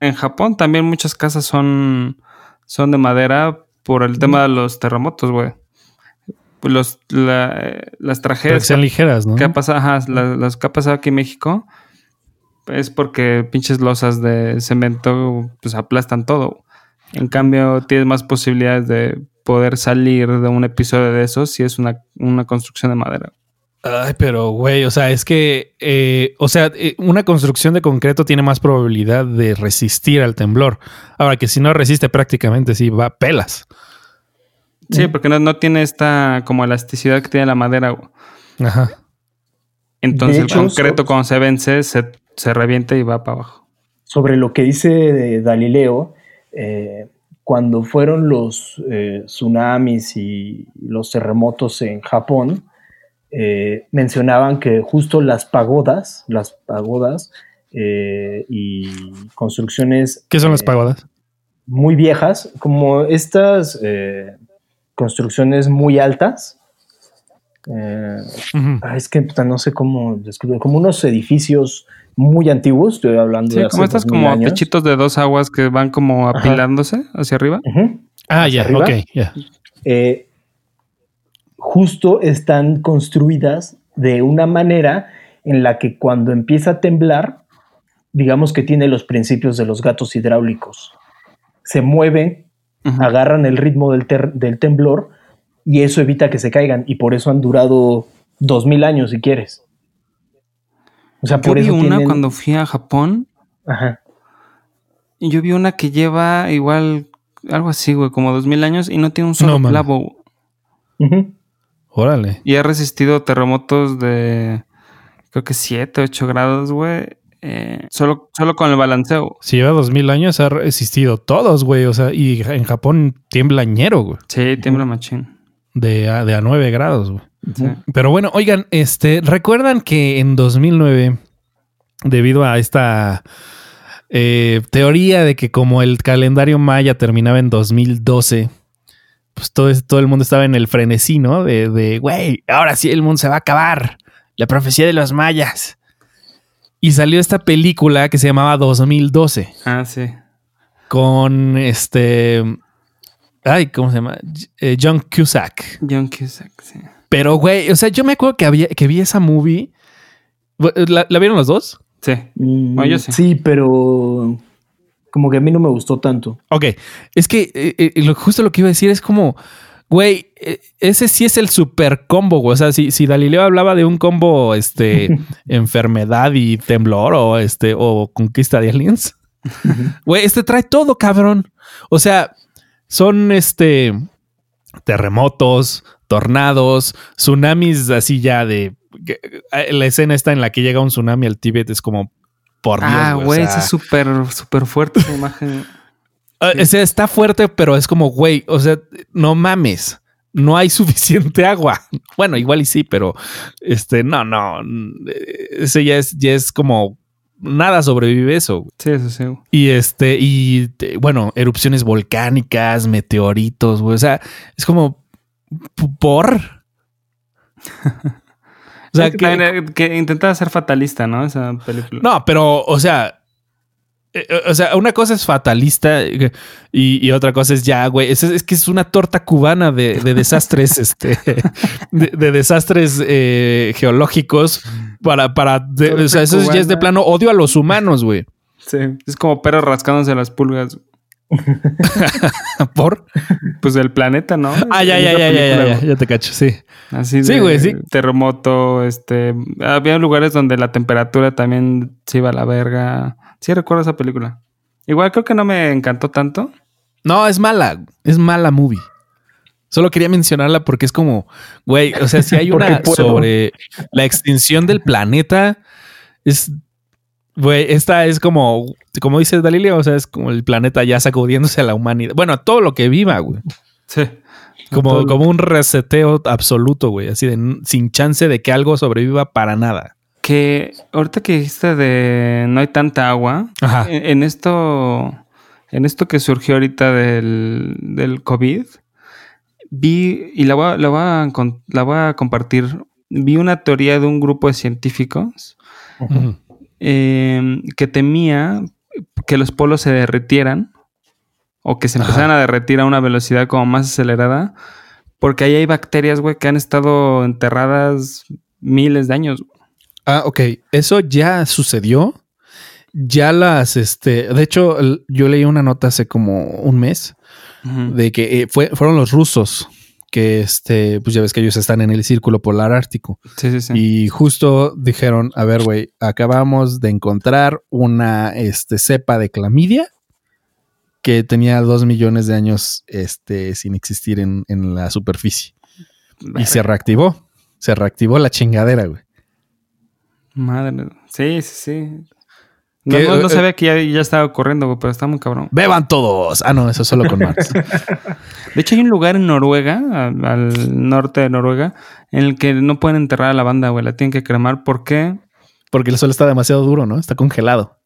en Japón también muchas casas son, son de madera por el tema de los terremotos, güey. Los, la- las Pero que tragedias sean ligeras, ¿no? que ha pasado, ajá, la- las que ha pasado aquí en México es porque pinches losas de cemento pues aplastan todo. En cambio, tienes más posibilidades de poder salir de un episodio de esos si es una, una construcción de madera. Ay, pero güey, o sea, es que, eh, o sea, eh, una construcción de concreto tiene más probabilidad de resistir al temblor. Ahora que si no resiste prácticamente, sí va pelas. Sí, porque no, no tiene esta como elasticidad que tiene la madera. güey. Ajá. Entonces hecho, el concreto so- cuando se vence se, se revienta y va para abajo. sobre lo que dice Galileo, eh, cuando fueron los eh, tsunamis y los terremotos en Japón, eh, mencionaban que justo las pagodas, las pagodas y construcciones... ¿Qué son las pagodas? Muy viejas, como estas construcciones muy altas. Es que no sé cómo describir, como unos edificios muy antiguos, estoy hablando de hace como estas como pechitos de dos aguas que van como apilándose hacia arriba. Ah, ya, ok, ya. Eh, justo están construidas de una manera en la que cuando empieza a temblar, digamos que tiene los principios de los gatos hidráulicos. Se mueven, agarran el ritmo del, del temblor y eso evita que se caigan y por eso han durado dos mil años si quieres. O sea, yo vi una cuando fui a Japón. Ajá. Y yo vi una que lleva igual algo así, güey, como dos mil años y no tiene un solo clavo. Órale. Y ha resistido terremotos de creo que 7, 8 grados, güey. Eh, solo, solo con el balanceo. Si lleva dos mil años, ha resistido todos, güey. O sea, y en Japón tiembla ñero, güey. Sí, tiembla machín. De a, de a 9 grados, güey. Pero bueno, oigan, este, recuerdan que en 2009, debido a esta eh, teoría de que como el calendario maya terminaba en 2012, pues todo, todo el mundo estaba en el frenesí, ¿no? De, de, güey, ahora sí el mundo se va a acabar. La profecía de los mayas. Y salió esta película que se llamaba 2012. Ah, sí. Con este... Ay, ¿cómo se llama? Eh, John Cusack. John Cusack, sí. Pero, güey, o sea, yo me acuerdo que, había, que vi esa movie. ¿La, vieron los dos? Sí. Mm, sí. pero como que a mí no me gustó tanto. Ok, es que eh, eh, justo lo que iba a decir es como, güey, eh, ese sí es el super combo, güey. O sea, si, si Galileo hablaba de un combo, este, [laughs] enfermedad y temblor o este, o conquista de aliens, [laughs] güey, este trae todo, cabrón. O sea, son este terremotos, tornados, tsunamis así ya de... La escena está en la que llega un tsunami al Tíbet, es como... Por Dios, ah, güey, es súper, súper fuerte esa imagen. [laughs] Ah, o sea, está fuerte, pero es como, güey, o sea, no mames no hay [laughs] suficiente agua. Bueno, igual y sí, pero este, no, no, ese ya es, ya es como nada sobrevive eso. Sí, eso sí. Y este, y bueno, erupciones volcánicas, meteoritos, güey. O sea, es como por. [laughs] o sea, que, que, intentaba ser fatalista, ¿no? Esa película. No, pero, o sea, eh, o sea, una cosa es fatalista y, otra cosa es ya, güey. Es, es, que es una torta cubana de, desastres, [laughs] este, de, desastres eh, geológicos para, para, o sea, eso ya es de plano odio a los humanos, güey. Sí, es como perros rascándose las pulgas. [laughs] ¿Por? Pues del planeta, ¿no? Ah, ya, ya, ya, ya, ya, ya, te cacho, sí. Así sí, güey, sí. Terremoto, este... Había lugares donde la temperatura también se iba a la verga. Sí recuerdo esa película. Igual creo que no me encantó tanto. No, es mala. Es mala movie. Solo quería mencionarla porque es como, güey, o sea, si hay [laughs] una sobre la extinción del planeta, es Güey, esta es como, como dice Dalilio, o sea, es como el planeta ya sacudiéndose a la humanidad. Bueno, a todo lo que viva, güey. Sí. Como, como un reseteo absoluto, güey. Así de sin chance de que algo sobreviva para nada. Que ahorita que dijiste de no hay tanta agua, En, esto, en esto que surgió ahorita del, del COVID, vi, y la voy, a, la, voy a, la voy a compartir, vi una teoría de un grupo de científicos Em, que temía que los polos se derretieran o que se empezaran a derretir a una velocidad como más acelerada, porque ahí hay bacterias, güey, que han estado enterradas miles de años. Ah, ok. Eso ya sucedió. Ya las, este, de hecho, yo leí una nota hace como un mes de que eh, fue, fueron los rusos que este, pues ya ves que ellos están en el círculo polar ártico. Sí, sí, sí. Y justo dijeron, a ver, güey, acabamos de encontrar una este, cepa de clamidia que tenía dos millones de años este, sin existir en, la superficie. Y se reactivó. Se reactivó la chingadera, güey. Madre. Sí, sí, sí. No, ¿Qué? no- no Eh, sabía que ya, ya estaba ocurriendo, güey, pero está muy cabrón. Beban todos. Ah, no, eso es solo con Marx. [laughs] De hecho, hay un lugar en Noruega, al, al norte de Noruega, en el que no pueden enterrar a la banda, güey. La tienen que cremar. ¿Por qué? Porque el sol está demasiado duro, ¿no? Está congelado.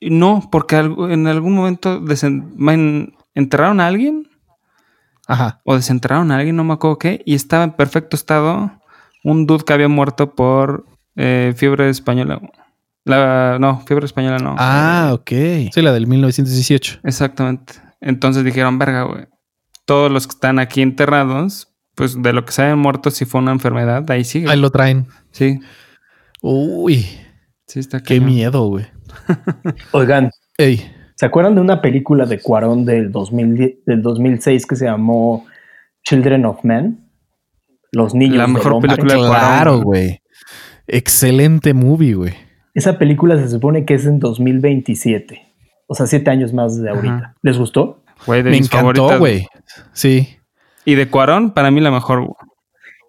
No, porque en algún momento desen- enterraron a alguien Ajá. o desenterraron a alguien, no me acuerdo qué, y estaba en perfecto estado un dude que había muerto por eh, fiebre española. La, no, fiebre española no. Ah, ok. Sí, la del 1918. Exactamente. Entonces dijeron, verga, güey. Todos los que están aquí enterrados, pues de lo que se hayan muerto, si fue una enfermedad, ahí sigue. Ahí lo traen. Sí, Uy, sí está qué cañón. miedo, güey. [laughs] Oigan, Ey. ¿se acuerdan de una película de Cuarón del, 2010 del 2006 que se llamó Children of Men? Los niños La mejor película de Cuarón, claro, güey. Excelente movie, güey. Esa película se supone que es en 2027. O sea, siete años más de ahorita. Ajá. ¿Les gustó? Güey, de Me mis encantó, güey. Sí. Y de Cuarón, para mí la mejor.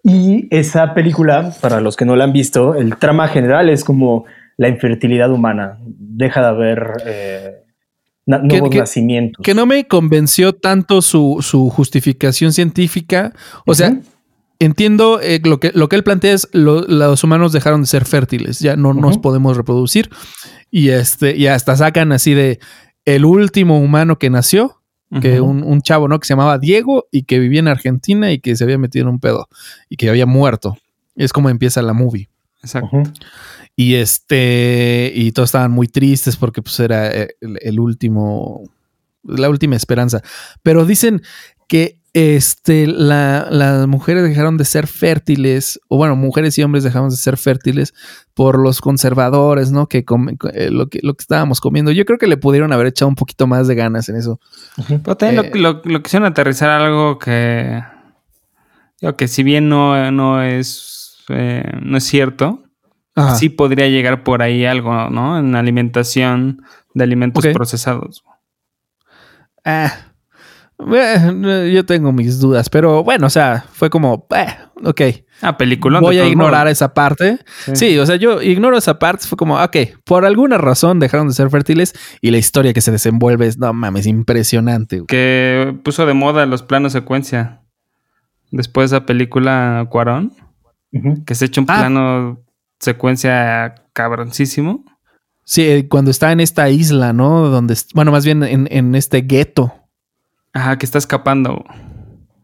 Y esa película, para los que no la han visto, el trama general es como la infertilidad humana. Deja de haber eh, na- Que- nuevos que- nacimientos. Que no me convenció tanto su, su justificación científica. O sea. Entiendo eh, lo, que, lo que él plantea es lo- los humanos dejaron de ser fértiles, ya no nos podemos reproducir. Y este, y hasta sacan así de el último humano que nació, que un, un chavo, ¿no? Que se llamaba Diego y que vivía en Argentina y que se había metido en un pedo y que había muerto. Es como empieza la movie. Exacto. Y este, y todos estaban muy tristes porque pues era eh, el, el último, la última esperanza. Pero dicen que este, la- las mujeres dejaron de ser fértiles, o bueno, mujeres y hombres dejamos de ser fértiles por los conservadores, ¿no? Que, comen- eh, lo que lo que estábamos comiendo. Yo creo que le pudieron haber echado un poquito más de ganas en eso. Pero también Eh, lo, lo, lo quisieron aterrizar a algo que. Digo que si bien no, no es. eh, no es cierto, Ajá. sí podría llegar por ahí algo, ¿no? En alimentación de alimentos procesados. Ah, eh, yo tengo mis dudas, pero bueno, o sea, fue como, eh, ok. Ah, película. Voy a ignorar esa parte. Sí. Sí. o sea, yo ignoro esa parte. Fue como, ok, por alguna razón dejaron de ser fértiles y la historia que se desenvuelve es, no mames, impresionante. güey. Que puso de moda los planos secuencia. Después de esa película Cuarón, que se echa un Ah. plano secuencia cabroncísimo. Sí, eh, cuando está en esta isla, ¿no? Donde, bueno, más bien en, en este gueto. Ajá, que está escapando.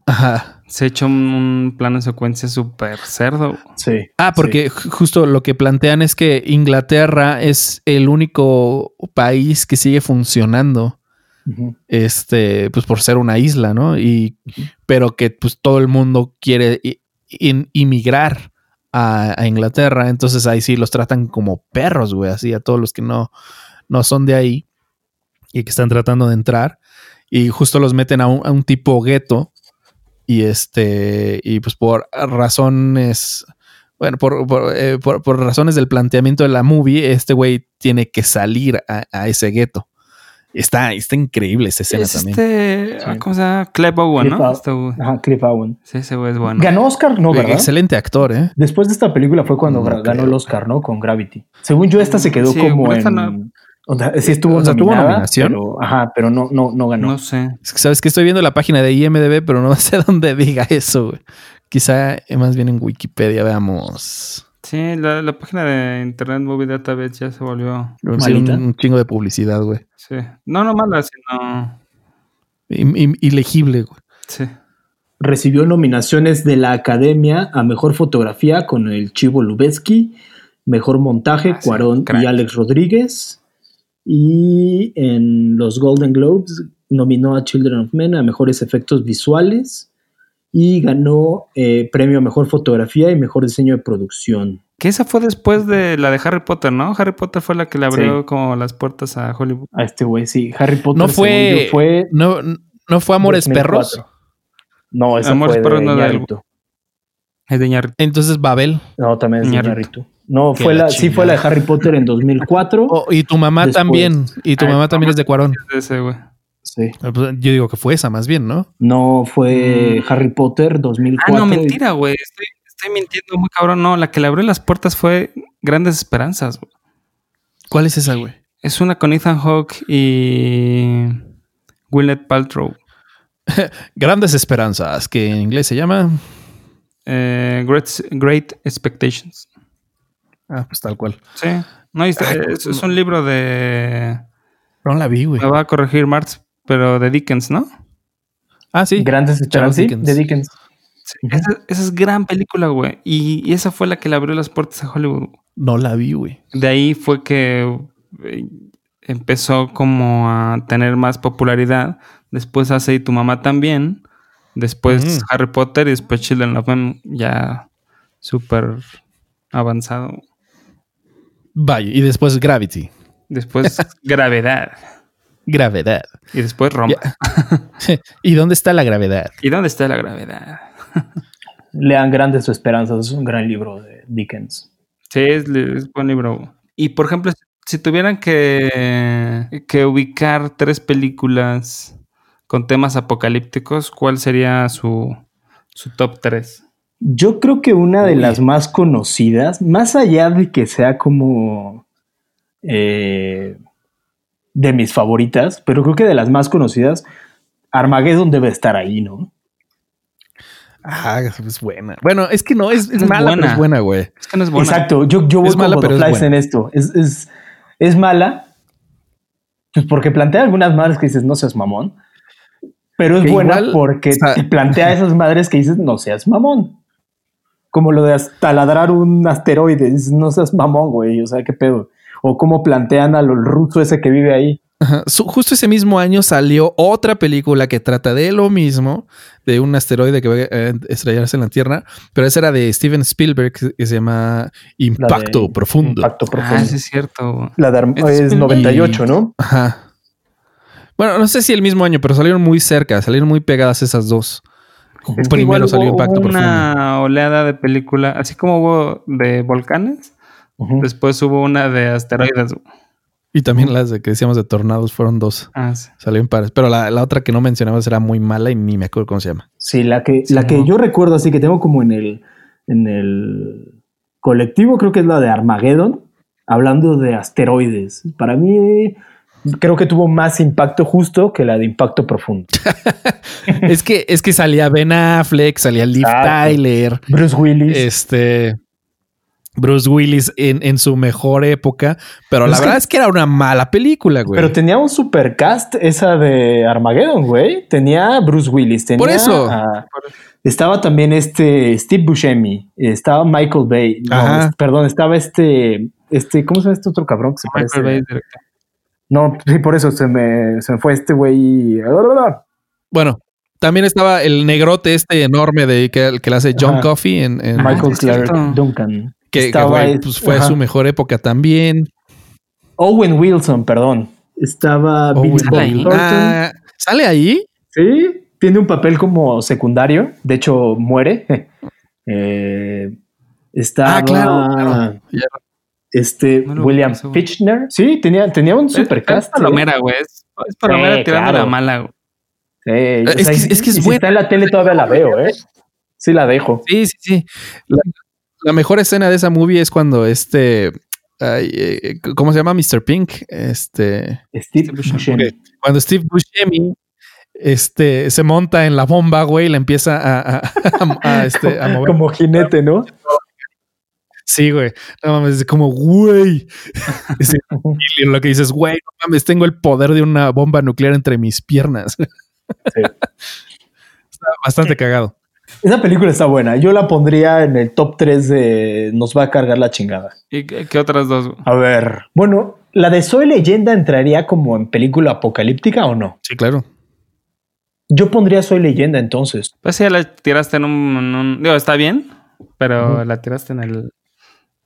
Ajá. Se echa un, un plano secuencia súper cerdo. Sí. Ah, porque ju- justo lo que plantean es que Inglaterra es el único país que sigue funcionando. Este, pues por ser una isla, ¿no? Y, pero que pues todo el mundo quiere inmigrar a, a Inglaterra, entonces ahí sí los tratan como perros, güey, así a todos los que no, no son de ahí y que están tratando de entrar y justo los meten a un, a un tipo gueto y este, y pues por razones... Bueno, por, por, eh, por- por razones del planteamiento de la movie, este güey tiene que salir a, a ese gueto. Está, está increíble esa escena Es también. este. ah, Sí. ¿Cómo se llama? Clive Owen, ¿no? Ow- Este güey. Ajá, Cliff Owen. Sí, ese güey es bueno. Ganó Oscar, no, ¿verdad? Excelente actor, ¿eh? Después de esta película fue cuando No ganó creo. el Oscar, ¿no? Con Gravity. Según yo, esta se quedó Sí, como en... no- O sea, sí estuvo O sea, tuvo nominada, nominación. Pero, ajá, pero no, no, no ganó. No sé. Es que sabes que estoy viendo la página de IMDB, pero no [laughs] sé dónde diga eso, güey. Quizá eh, más bien en Wikipedia, veamos. Sí, la, la página de Internet Movie Database ya se volvió. Sí, un, un chingo de publicidad, güey. Sí. No, no mala, sino. Ilegible, güey. Sí. Recibió nominaciones de la Academia a Mejor Fotografía con el Chivo Lubeski, Mejor Montaje, Ah, Cuarón y Alex Rodríguez. Y en los Golden Globes nominó a Children of Men a Mejores Efectos Visuales y ganó eh, premio a Mejor Fotografía y Mejor Diseño de Producción. Que esa fue después de la de Harry Potter, ¿no? Harry Potter fue la que le abrió Sí. como las puertas a Hollywood. A este güey, sí. Harry Potter No fue, yo, fue no, no fue Amores 2004. Perros. No, esa Amores fue Perros de no. Iñárritu. Es de Iñárritu. Entonces Babel. No, también es de Iñárritu. No, fue la la, sí fue la de Harry Potter en 2004. Oh, y tu mamá Después. también. Y tu Ah, mamá también mamá es de Cuarón. Es de ese, güey. Sí. Ah, pues, Yo digo que fue esa más bien, ¿no? No, fue Mm. Harry Potter Ah, 2004. no, mentira, güey. Estoy, estoy mintiendo muy cabrón. No, la que le abrió las puertas fue Grandes Esperanzas, güey. ¿Cuál es esa, güey? Es una con Ethan Hawke y Gwyneth Paltrow. [laughs] Grandes esperanzas, que en inglés se llama. Eh, great, Great Expectations. Ah, pues tal cual. Sí. No, y está- Ay, es, es un libro de. No la vi, güey. Me va a corregir Marx, pero de Dickens, ¿no? Ah, sí. Grandes sí, Dickens. de Dickens. Sí, esa, esa es gran película, güey. Y, y esa fue la que le abrió las puertas a Hollywood. No la vi, güey. De ahí fue que eh, empezó como a tener más popularidad. Después hace y tu mamá también. Después Mm. Harry Potter y después Children of Men ya súper avanzado. Vaya, y después Gravity. Después [laughs] Gravedad. Gravedad. Y después Roma. [laughs] ¿Y dónde está la gravedad? ¿Y dónde está la gravedad? [laughs] Lean Grandes Esperanzas, es un gran libro de Dickens. Sí, es, es buen libro. Y por ejemplo, si tuvieran que, que ubicar tres películas con temas apocalípticos, ¿cuál sería su, su top 3? Yo creo que una de Uy. las más conocidas, más allá de que sea como eh, de mis favoritas, pero creo que de las más conocidas, Armageddon debe estar ahí, ¿no? Ah, es buena. Bueno, es que no, es, es Es mala, pero buena. es buena, güey. Es que no es buena. Exacto, yo, yo voy Es mala, con pero es en esto. Es, es, es mala, pues porque plantea algunas madres que dices, no seas mamón, pero es Que buena igual, porque o sea- te plantea [laughs] esas madres que dices, no seas mamón. Como lo de taladrar un asteroide, dices, no seas mamón, güey, o sea, qué pedo. O cómo plantean al ruso ese que vive ahí. Ajá. Justo ese mismo año salió otra película que trata de lo mismo, de un asteroide que va a eh, estrellarse en la Tierra, pero esa era de Steven Spielberg que se llama La Impacto Profundo. Impacto profundo. Ah, sí es cierto. La de Ese es es Spielberg. 98, ¿no? Ajá. Bueno, no sé si el mismo año, pero salieron muy cerca, salieron muy pegadas esas dos. Es Primero igual salió hubo- Impacto Profundo. una oleada de película, así como hubo de volcanes, después hubo una de asteroides. Y también las de que decíamos de tornados fueron dos. Ah, sí. Salieron pares. Pero la, la otra que no mencionabas era muy mala y ni me acuerdo cómo se llama. Sí, la que, Sí, la que yo recuerdo así que tengo como en el, en el colectivo, creo que es la de Armageddon, hablando de asteroides. Para mí, creo que tuvo más impacto justo que la de impacto profundo. [laughs] es que es que salía Ben Affleck, salía Liv Exacto. Tyler, Bruce Willis. este Bruce Willis en, en su mejor época, pero la verdad es que era una mala película, güey. pero tenía un supercast esa de Armageddon, güey. Tenía Bruce Willis. Tenía Por eso. a- estaba también este Steve Buscemi. Estaba Michael Bay. No, perdón, estaba este, este, ¿cómo se llama este otro cabrón que se Michael parece? Bay. No, sí, por eso se me, se me fue este güey. Bueno, también estaba el negrote este enorme de que, que le hace John Ajá. Coffey en, en- Michael Clark. Duncan. que, que, Estaba güey, pues fue ajá. su mejor época también. Owen Wilson, perdón. Estaba Owen. Ah, ¿Sale ahí? Sí, tiene un papel como secundario. De hecho, muere. [laughs] Eh, estaba Ah, claro. Este No William güey. Fitchner. Sí, tenía, tenía un Es- supercast. Es palomera, güey. Es, es palomera Sí, tirando claro. la mala, güey. Sí, Es o sea, que- y- es que es y si buena. está en la tele todavía la veo, ¿eh? Sí la dejo. Sí, sí, sí. La, la mejor escena de esa movie es cuando este. ay, eh, ¿Cómo se llama? Mr. Pink. Este. Steve Buscemi. Cuando Steve Buscemi este, se monta en la bomba, güey, y la empieza a, a, [laughs] a- a, este, a [laughs] mover. Como jinete, ¿no? Sí, güey. No mames, es como, güey. [laughs] Y lo que dices, güey, no mames, tengo el poder de una bomba nuclear entre mis piernas. [laughs] Sí. Está bastante cagado. Esa película está buena. Yo la pondría en el top 3 de Nos va a cargar la chingada. ¿Y qué, qué otras dos? güey? A ver. Bueno, ¿la de Soy Leyenda entraría como en película apocalíptica o no? Sí, claro. Yo pondría Soy Leyenda entonces. Pues sí, la tiraste en un, en un- Digo, está bien, pero la tiraste en el...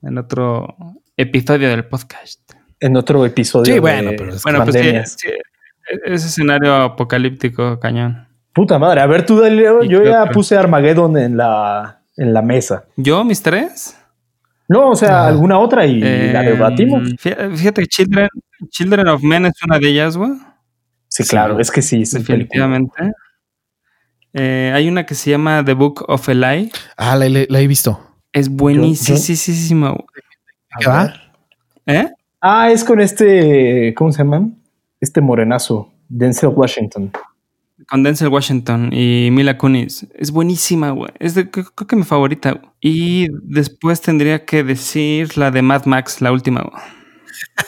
En otro episodio del podcast. En otro episodio. Sí, de bueno, pero es- Bueno, pues sí, pandemias. sí, e- ese escenario apocalíptico cañón. Puta madre. A ver, tú, dale, ¿Y yo ya puse Armageddon en la, en la mesa. ¿Yo, mis tres? No, o sea, Ah. alguna otra y la Eh, debatimos. fí- Fíjate que Children, Children of Men es una de ellas, güey. Sí, claro, es que sí, es. Definitivamente. Eh, hay una que se llama The Book of Eli. Ah, la, la- la he visto. Es buenísima. güey. ¿Qué va? ¿Eh? Ah, es con este, ¿cómo se llama? Este morenazo, Denzel Washington. Con Denzel Washington y Mila Kunis. Es buenísima, güey. Es de, creo, creo que mi favorita. güey. Y después tendría que decir la de Mad Max, la última. güey.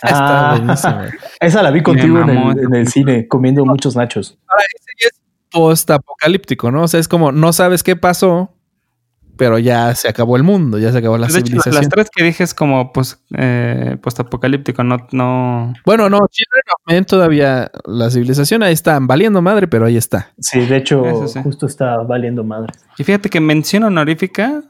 Está Ah, buenísima. esa la vi contigo en el, esa en el cine, comiendo muchos nachos. Ahora, ese es post-apocalíptico, ¿no? O sea, es como no sabes qué pasó, pero ya se acabó el mundo, ya se acabó la de hecho, civilización. las tres que dije es como pues, eh, postapocalíptico, no, no. Bueno, no, Children of Men todavía la civilización ahí está valiendo madre, pero ahí está. Sí, de hecho, sí. justo está valiendo madre. Y fíjate que mención honorífica,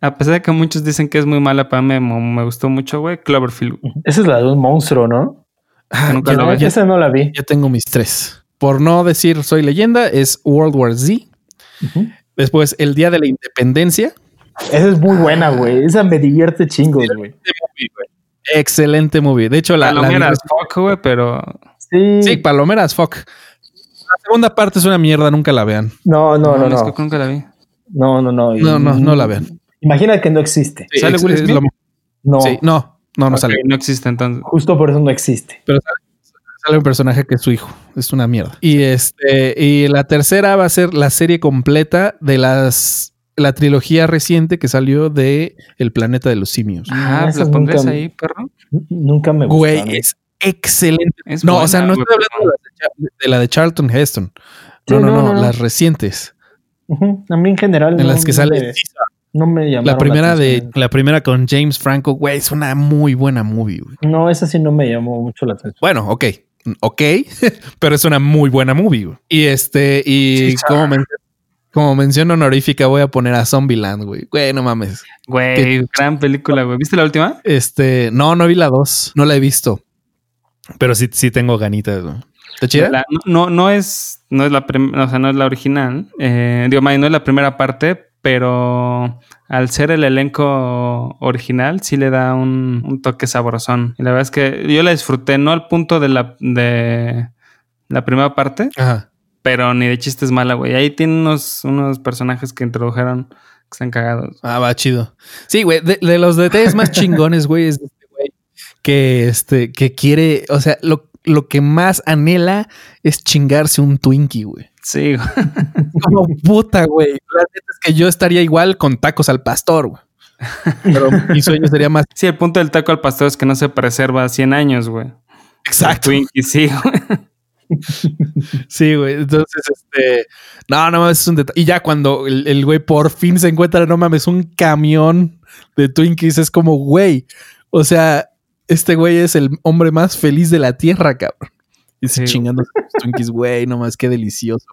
a pesar de que muchos dicen que es muy mala para mí, me, me gustó mucho, güey. Cloverfield. Esa es la de un monstruo, ¿no? Ah, nunca No, ya- esa no la vi. ya tengo mis tres. Por no decir soy leyenda, es World War Z. Ujú. Después, el Día de la Independencia. Esa es muy buena, güey. Esa me divierte chingos, güey. Excelente movie. De hecho, la, la Palomeras, fuck, güey, pero Sí. Sí, Palomeras, fuck. La segunda parte es una mierda, nunca la vean. No, no, no, es no. que nunca la vi. No, no, no. No, no, no la vean. Imagina que no existe. ¿Sale Will Smith? lo- No. sí, no, no, no sale. No existe entonces. Justo por eso no existe. Pero sale, sale un personaje que es su hijo. Es una mierda. Y este, y la tercera va a ser la serie completa de las la trilogía reciente que salió de El planeta de los simios. Ah, esas ¿la pondrías ahí, perro? Nunca me Güey, gustaron. es excelente. Es no, o sea, no güey, estoy hablando de la de, la Charlton Heston. No, no, no, no, no, no. las recientes. Ujú. A mí en general. En no- las que sale me- No me llamaron. la primera de la primera con James Franco, güey, es una muy buena movie. güey. No, esa sí no me llamó mucho la atención. Bueno, ok, ok, [laughs] pero es una muy buena movie. güey. Y este, y Sí, como, men- como mención honorífica, voy a poner a Zombieland, güey. Güey, no mames. Güey, gran película, güey. ¿Viste la última? Este, no, no vi la dos, no la he visto, pero sí, sí tengo ganitas. güey. ¿Está chida? La- no, no es, no es la prim- o sea, no es la original. Eh, digo, no es la primera parte, pero al ser el elenco original, sí le da un, un toque sabrosón. Y la verdad es que yo la disfruté, no al punto de la de la primera parte, Ajá. pero ni de chistes mala, güey. Ahí tiene unos, unos personajes que introdujeron que están cagados. Ah, va chido. Sí, güey, de, de los detalles más [laughs] chingones, güey, es de este güey que este, que quiere, o sea, lo, lo que más anhela es chingarse un Twinkie, güey. Sí, güey. [laughs] Como puta, güey. La neta es que yo estaría igual con tacos al pastor, güey. Pero mi sueño sería más Sí, el punto del taco al pastor es que no se preserva 100 años, güey. exacto. Twinkie, sí, güey. [laughs] Sí, güey. Entonces, este, no, no mames, es un detalle. Y ya cuando el, el güey por fin se encuentra, no mames, un camión de Twinkies, es como, güey, o sea, este güey es el hombre más feliz de la tierra, cabrón. Y Sí, sí, chingando sus [laughs] Twinkies, güey, no mames, qué delicioso.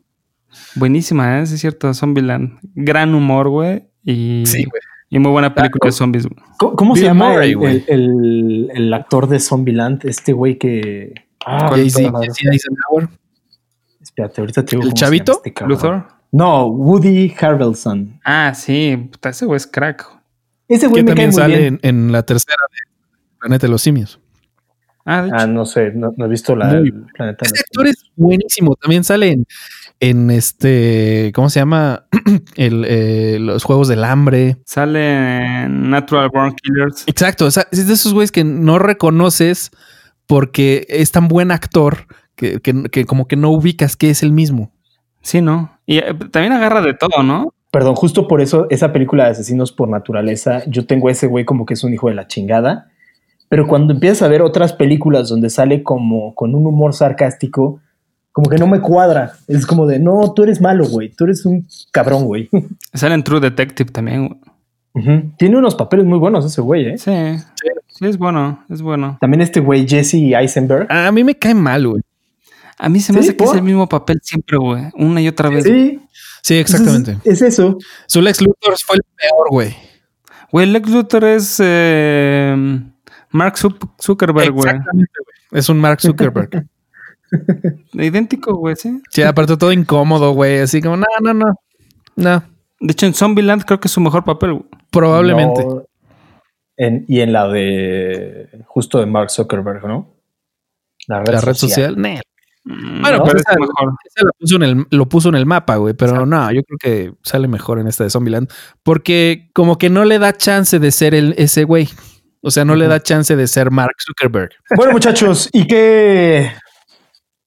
Buenísima, ¿eh? Sí, es cierto. Zombieland. Gran humor, güey. Y, Sí, güey. y muy buena película de zombies, güey. ¿Cómo, cómo se llama Murray, el, actor de Zombieland? Este güey que. Ah, Eisenhower. Espérate, ahorita te digo ¿El chavito? este. Luthor. No, Woody Harrelson. Ah, sí. Puta, ese güey es crack. Ese güey Que me cae también muy sale bien. en, en la tercera de Planeta de los Simios. Ah, de hecho. Ah, no sé, no, no he visto la Muy del planeta. de Este actor es buenísimo. También sale en, en este, ¿cómo se llama? [clears throat] El, eh, los Juegos del Hambre. Sale en Natural Born Killers. Exacto. O sea, es de esos güeyes que no reconoces porque es tan buen actor que, que- que como que no ubicas que es el mismo. Sí, ¿no? Y eh, también agarra de todo, ¿no? Perdón, justo por eso, esa película de asesinos por naturaleza, yo tengo a ese güey como que es un hijo de la chingada. Pero cuando empiezas a ver otras películas donde sale como con un humor sarcástico, como que no me cuadra. Es como de, no, tú eres malo, güey. Tú eres un cabrón, güey. [laughs] Sale en True Detective también, güey. Tiene unos papeles muy buenos ese güey, ¿eh? Sí. Sí, es bueno, es bueno. También este güey, Jesse Eisenberg. A mí me cae mal, güey. A mí se me Sí, hace que es el mismo papel siempre, güey. Una y otra vez. Sí, Sí, exactamente. Es, es eso. Su Lex Luthor fue el peor, güey. Güey, Lex Luthor es eh, Mark Zuck- Zuckerberg, güey. Exactamente, güey. Es un Mark [laughs] Zuckerberg. Idéntico, güey, sí. sí, aparte todo incómodo, güey. Así como, no, no, no. No, De hecho, en Zombieland creo que es su mejor papel, güey. probablemente. No, en- y en la de justo de Mark Zuckerberg, ¿no? La red, la red social. Nel. Mm, Bueno, no, pero esa- es mejor. Ese lo puso, en el, lo puso en el mapa, güey. Pero no, yo creo que sale mejor en esta de Zombieland. Porque como que no le da chance de ser el, ese güey. O sea, no le da chance de ser Mark Zuckerberg. Bueno, [laughs] muchachos, ¿y qué,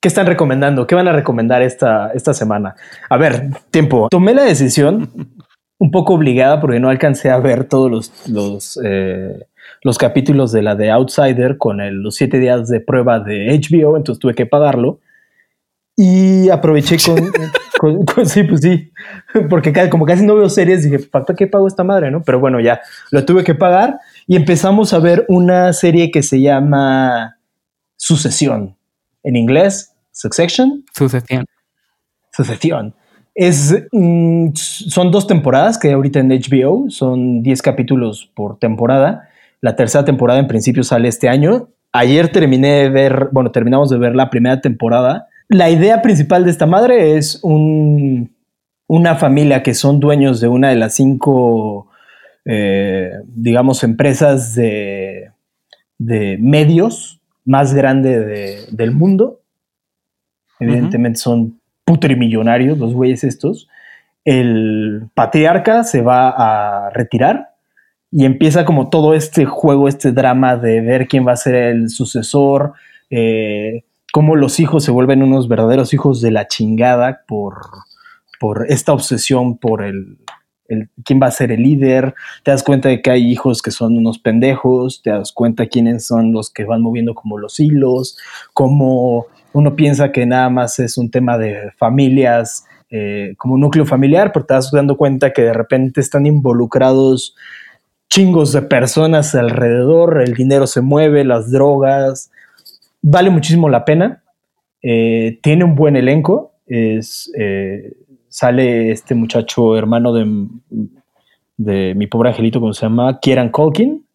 qué están recomendando? ¿Qué van a recomendar esta, esta semana? A ver, tiempo. Tomé la decisión un poco obligada porque no alcancé a ver todos los, los, eh, los capítulos de la de Outsider con el- los siete días de prueba de HBO, entonces tuve que pagarlo. Y aproveché con, [laughs] con- con- sí, pues sí, porque como casi no veo series, dije, ¿para qué pago esta madre? no? Pero bueno, ya lo tuve que pagar y empezamos a ver una serie que se llama Sucesión. En inglés, Succession. Sucesión. Sucesión. Es, mm, son dos temporadas que hay ahorita en HBO, son 10 capítulos por temporada. La tercera temporada en principio sale este año. Ayer terminé de ver, bueno, terminamos de ver la primera temporada. La idea principal de esta madre es un, una familia que son dueños de una de las cinco, eh, digamos, empresas de, de medios más grande de- del mundo. Evidentemente son putrimillonarios los güeyes estos. El patriarca se va a retirar y empieza como todo este juego, este drama de ver quién va a ser el sucesor, eh, cómo los hijos se vuelven unos verdaderos hijos de la chingada por, por esta obsesión por el, el quién va a ser el líder. Te das cuenta de que hay hijos que son unos pendejos, te das cuenta quiénes son los que van moviendo como los hilos, cómo uno piensa que nada más es un tema de familias, eh, como núcleo familiar, pero te das dando cuenta que de repente están involucrados chingos de personas alrededor, el dinero se mueve, las drogas, vale muchísimo la pena, Eh, tiene un buen elenco, es, eh, sale este muchacho hermano de, de mi pobre angelito, ¿cómo se llama? Kieran Culkin,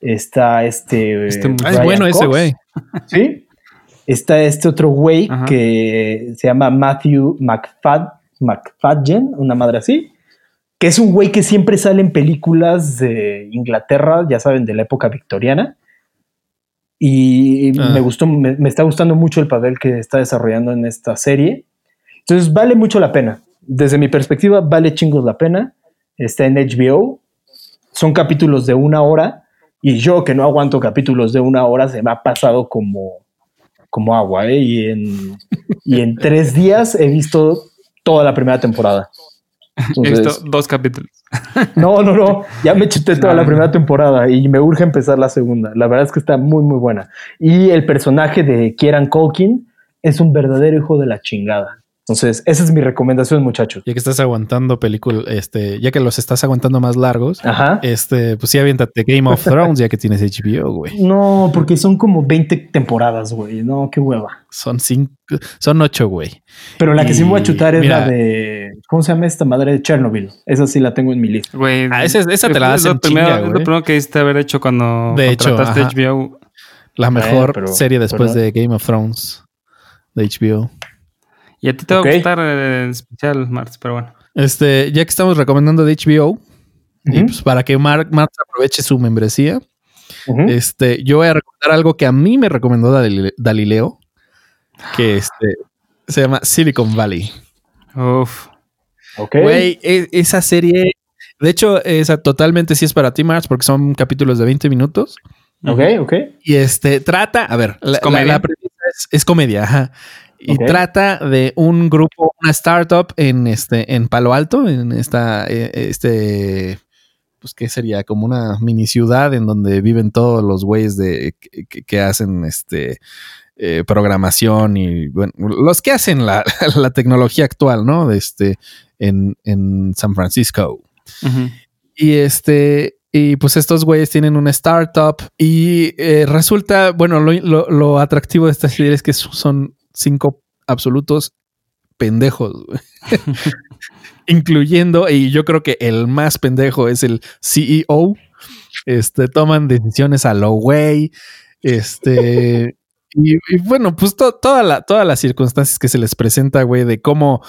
está este... Este eh. Ah, es bueno ese güey. Sí. Está este otro güey Ajá. que se llama Matthew McFad, McFadgen, una madre así, que es un güey que siempre sale en películas de Inglaterra, ya saben, de la época victoriana. Y Ah. me gustó, me, me está gustando mucho el papel que está desarrollando en esta serie. Entonces vale mucho la pena. Desde mi perspectiva, vale chingos la pena. Está en HBO. Son capítulos de una hora. Y yo que no aguanto capítulos de una hora, se me ha pasado como, como agua. ¿eh? Y, en, y en tres días he visto toda la primera temporada. He visto dos capítulos. [laughs] no, no, no. Ya me chuté toda la primera temporada y me urge empezar la segunda. La verdad es que está muy, muy buena. Y el personaje de Kieran Culkin es un verdadero hijo de la chingada. Entonces, esa es mi recomendación, muchachos. Ya que estás aguantando película, este, ya que los estás aguantando más largos, Ajá. este, pues sí, aviéntate Game of [laughs] Thrones ya que tienes HBO, güey. No, porque son como 20 temporadas, güey. No, qué hueva. Son cinco, son ocho, güey. Pero la que sí me voy a chutar es mira. la de. ¿Cómo se llama esta madre de Chernobyl? Esa sí la tengo en mi lista. Güey, Ah, esa- esa te la das en lo primero, chinga, es lo güey. primero que diste haber hecho cuando De hecho, contrataste ajá. HBO. La mejor pero- serie después pero- de Game of Thrones de HBO. Y a ti te Ok. va a gustar en especial, Marx, pero bueno. Este, ya que estamos recomendando de HBO, y pues para que Mark aproveche su membresía, este, yo voy a recomendar algo que a mí me recomendó Dalile- Galileo, que este, se llama Silicon Valley. Uf. Ok. Güey, e- esa serie, de hecho, esa totalmente sí es para ti, Marx, porque son capítulos de 20 minutos. Ok, ok. Y este trata, a ver, la, comedia? la- la premisa es, es comedia, ajá. Y trata de un grupo, una startup en este, en Palo Alto, en esta, eh, este, pues qué sería como una mini ciudad en donde viven todos los güeyes de que, hacen este eh, programación y bueno, los que hacen la, [laughs] la tecnología actual, ¿no? De este en, en San Francisco. Y este, y pues estos güeyes tienen una startup y eh, resulta, bueno, lo, lo- lo atractivo de esta serie es que son cinco absolutos pendejos, [laughs] incluyendo, y yo creo que el más pendejo es el CEO. Este, toman decisiones a lo güey. Este, y, bueno, pues to- toda todas las circunstancias que se les presenta, güey, de cómo,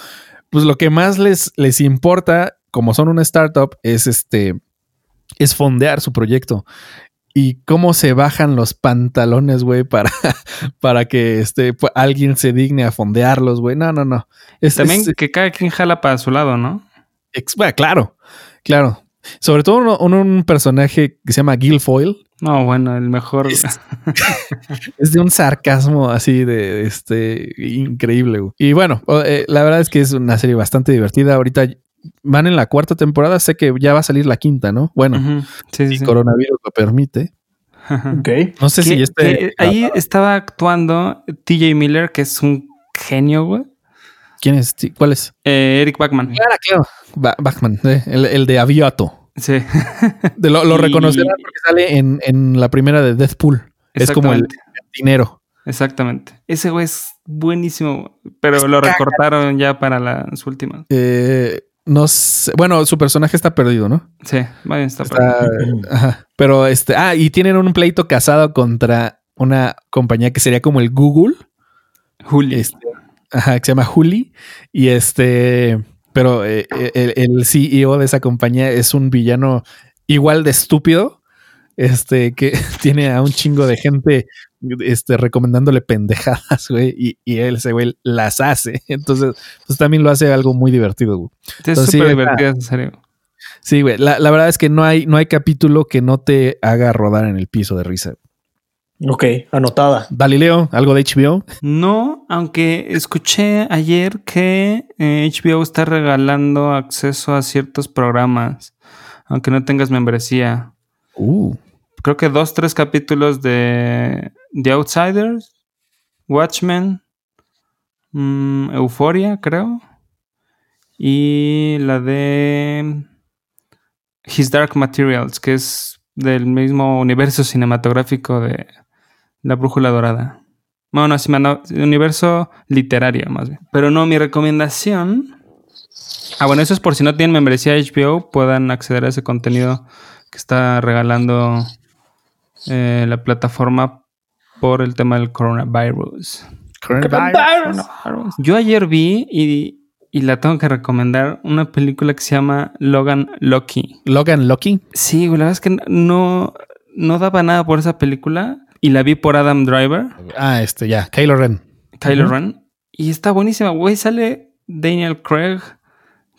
pues lo que más les, les importa, como son una startup, es este, es fondear su proyecto. Y cómo se bajan los pantalones, güey, para, [laughs] para que este, alguien se digne a fondearlos, güey. No, no, no. Es, También es- que cada quien jala para su lado, ¿no? ex- bueno, claro, claro. Sobre todo uno- un, un personaje que se llama Guilfoyle. No, bueno, el mejor. Es- [laughs] [laughs] Es de un sarcasmo así de este increíble. güey. Y bueno, eh, la verdad es que es una serie bastante divertida. Ahorita van en la cuarta temporada. Sé que ya va a salir la quinta, ¿no? Bueno, sí, si sí. coronavirus lo permite. Ok. No sé si este. ahí estaba actuando TJ Miller, que es un genio, güey. ¿Quién es? ¿Cuál es? Eh, Eric Bachman. Claro, claro. Ba- Bachman, eh, el, el de Aviato. Sí. De lo, lo Y- reconocerán porque sale en, en la primera de Deathpool. Es como el dinero. Exactamente. Ese güey es buenísimo, pero lo recortaron ya para las últimas. Eh, no sé. Bueno, su personaje está perdido, ¿no? Sí, vaya, está, Está- ajá. Pero este, ah, y tienen un pleito casado contra una compañía que sería como el Google, Juli. este, ajá, que se llama Huli. Y este, pero eh, el, el CEO de esa compañía es un villano igual de estúpido, este, que [laughs] tiene a un chingo de gente, este, recomendándole pendejadas, güey, y, y él, ese güey, las hace. [laughs] Entonces, pues también lo hace algo muy divertido, güey. es sí, divertida esa serie. Sí, güey. La, la verdad es que no hay, no hay capítulo que no te haga rodar en el piso de risa. Ok, anotada. Galileo, algo de HBO. No, aunque escuché ayer que eh, HBO está regalando acceso a ciertos programas, aunque no tengas membresía. Uh, Creo que dos, tres capítulos de The Outsiders, Watchmen, mm, Euphoria, creo. Y la de His Dark Materials, que es del mismo universo cinematográfico de La Brújula Dorada. Bueno, mano, universo literario más bien. Pero no, mi recomendación. Ah, bueno, eso es por si no tienen membresía HBO, puedan acceder a ese contenido que está regalando eh, la plataforma por el tema del coronavirus. Coronavirus. Yo ayer vi y, y la tengo que recomendar una película que se llama Logan Lucky. Logan Lucky. Sí, güey, la verdad es que no, no daba nada por esa película y la vi por Adam Driver, Ah, este ya. Kylo Ren. Kylo Ujú. Ren, y está buenísima, güey. Sale Daniel Craig,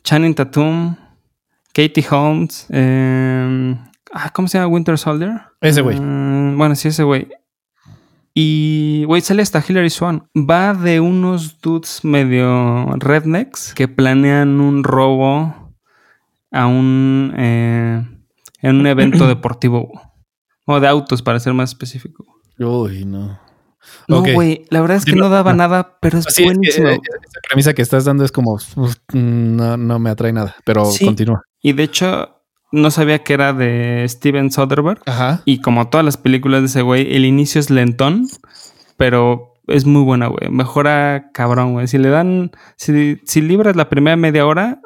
Channing Tatum, Katie Holmes, eh, ah, ¿cómo se llama? Winter Soldier. Ese güey. Mm, bueno, sí, ese güey. Y, güey, sale hasta Hilary Swan. Va de unos dudes medio rednecks que planean un robo a un... eh, en un evento [clears throat] deportivo. O de autos, para ser más específico. Uy, no. No, güey, la verdad es que no- no daba no. nada, pero es Sí, es que, buenísimo. eh, esa premisa que estás dando es como uf, no, no me atrae nada, pero Sí. continúa. Y de hecho, no sabía que era de Steven Soderbergh. Ajá. Y como todas las películas de ese güey, el inicio es lentón, pero es muy buena, güey. Mejora cabrón, güey. Si le dan, si, si libras la primera media hora,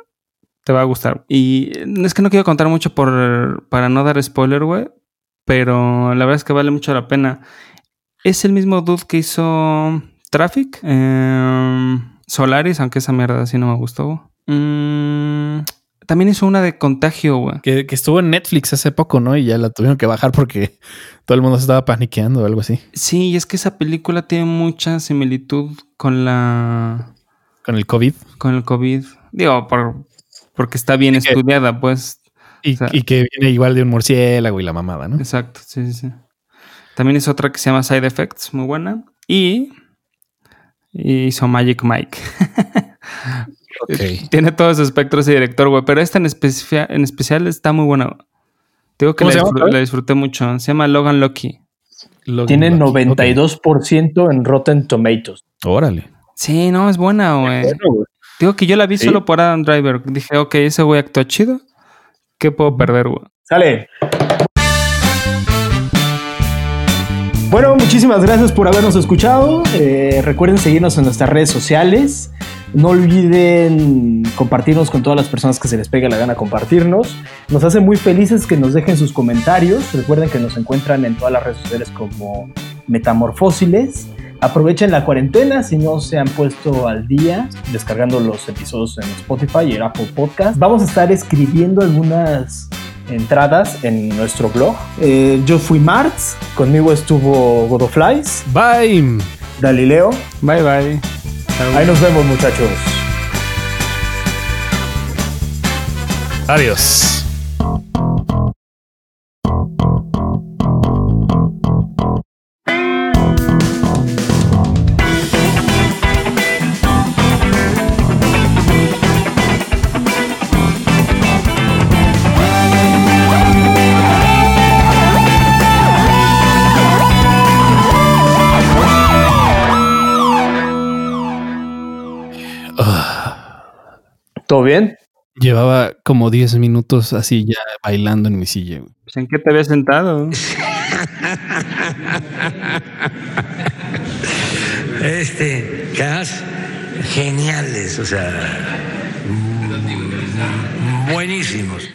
te va a gustar. Y es que no quiero contar mucho por, para no dar spoiler, güey. Pero la verdad es que vale mucho la pena. Es el mismo dude que hizo Traffic, em, Solaris, aunque esa mierda así no me gustó. Mm, también hizo una de Contagio, güey. Que, que estuvo en Netflix hace poco, ¿no? Y ya la tuvieron que bajar porque todo el mundo se estaba paniqueando o algo así. Sí, y es que esa película tiene mucha similitud con la Con el COVID. con el COVID. Digo, por, porque está bien que- estudiada, pues. Y, O sea- y que viene igual de un murciélago y la mamada, ¿no? Exacto, sí, sí, sí. También es otra que se llama Side Effects, muy buena. Y, y hizo Magic Mike. [laughs] Ok. Tiene todo ese espectro ese director, güey. Pero esta en, especia- en especial está muy buena. Digo que ¿Cómo la, llama, disfruté mucho. Se llama Logan Lucky. Logan Tiene Lucky. 92% en Rotten Tomatoes. Órale. Sí, no, es buena, güey. Digo que yo la vi Sí. solo por Adam Driver. Dije, ok, ese güey actuó chido. ¿Qué puedo perder, güey? Sale. Bueno, muchísimas gracias por habernos escuchado. Eh, recuerden seguirnos en nuestras redes sociales. No olviden compartirnos con todas las personas que se les pegue la gana compartirnos. Nos hace muy felices que nos dejen sus comentarios. Recuerden que nos encuentran en todas las redes sociales como Metamorfósiles. Aprovechen la cuarentena si no se han puesto al día descargando los episodios en Spotify y en Apple Podcast. Vamos a estar escribiendo algunas entradas en nuestro blog. Eh, yo fui Marx, conmigo estuvo Godoflies, Bye. Galileo. Bye, bye. Ahí nos vemos, muchachos. Adiós. ¿Todo bien? Llevaba como 10 minutos así ya bailando en mi silla. güey. Pues, ¿En qué te habías sentado? [laughs] este, cajas geniales, o sea, mm, buenísimos.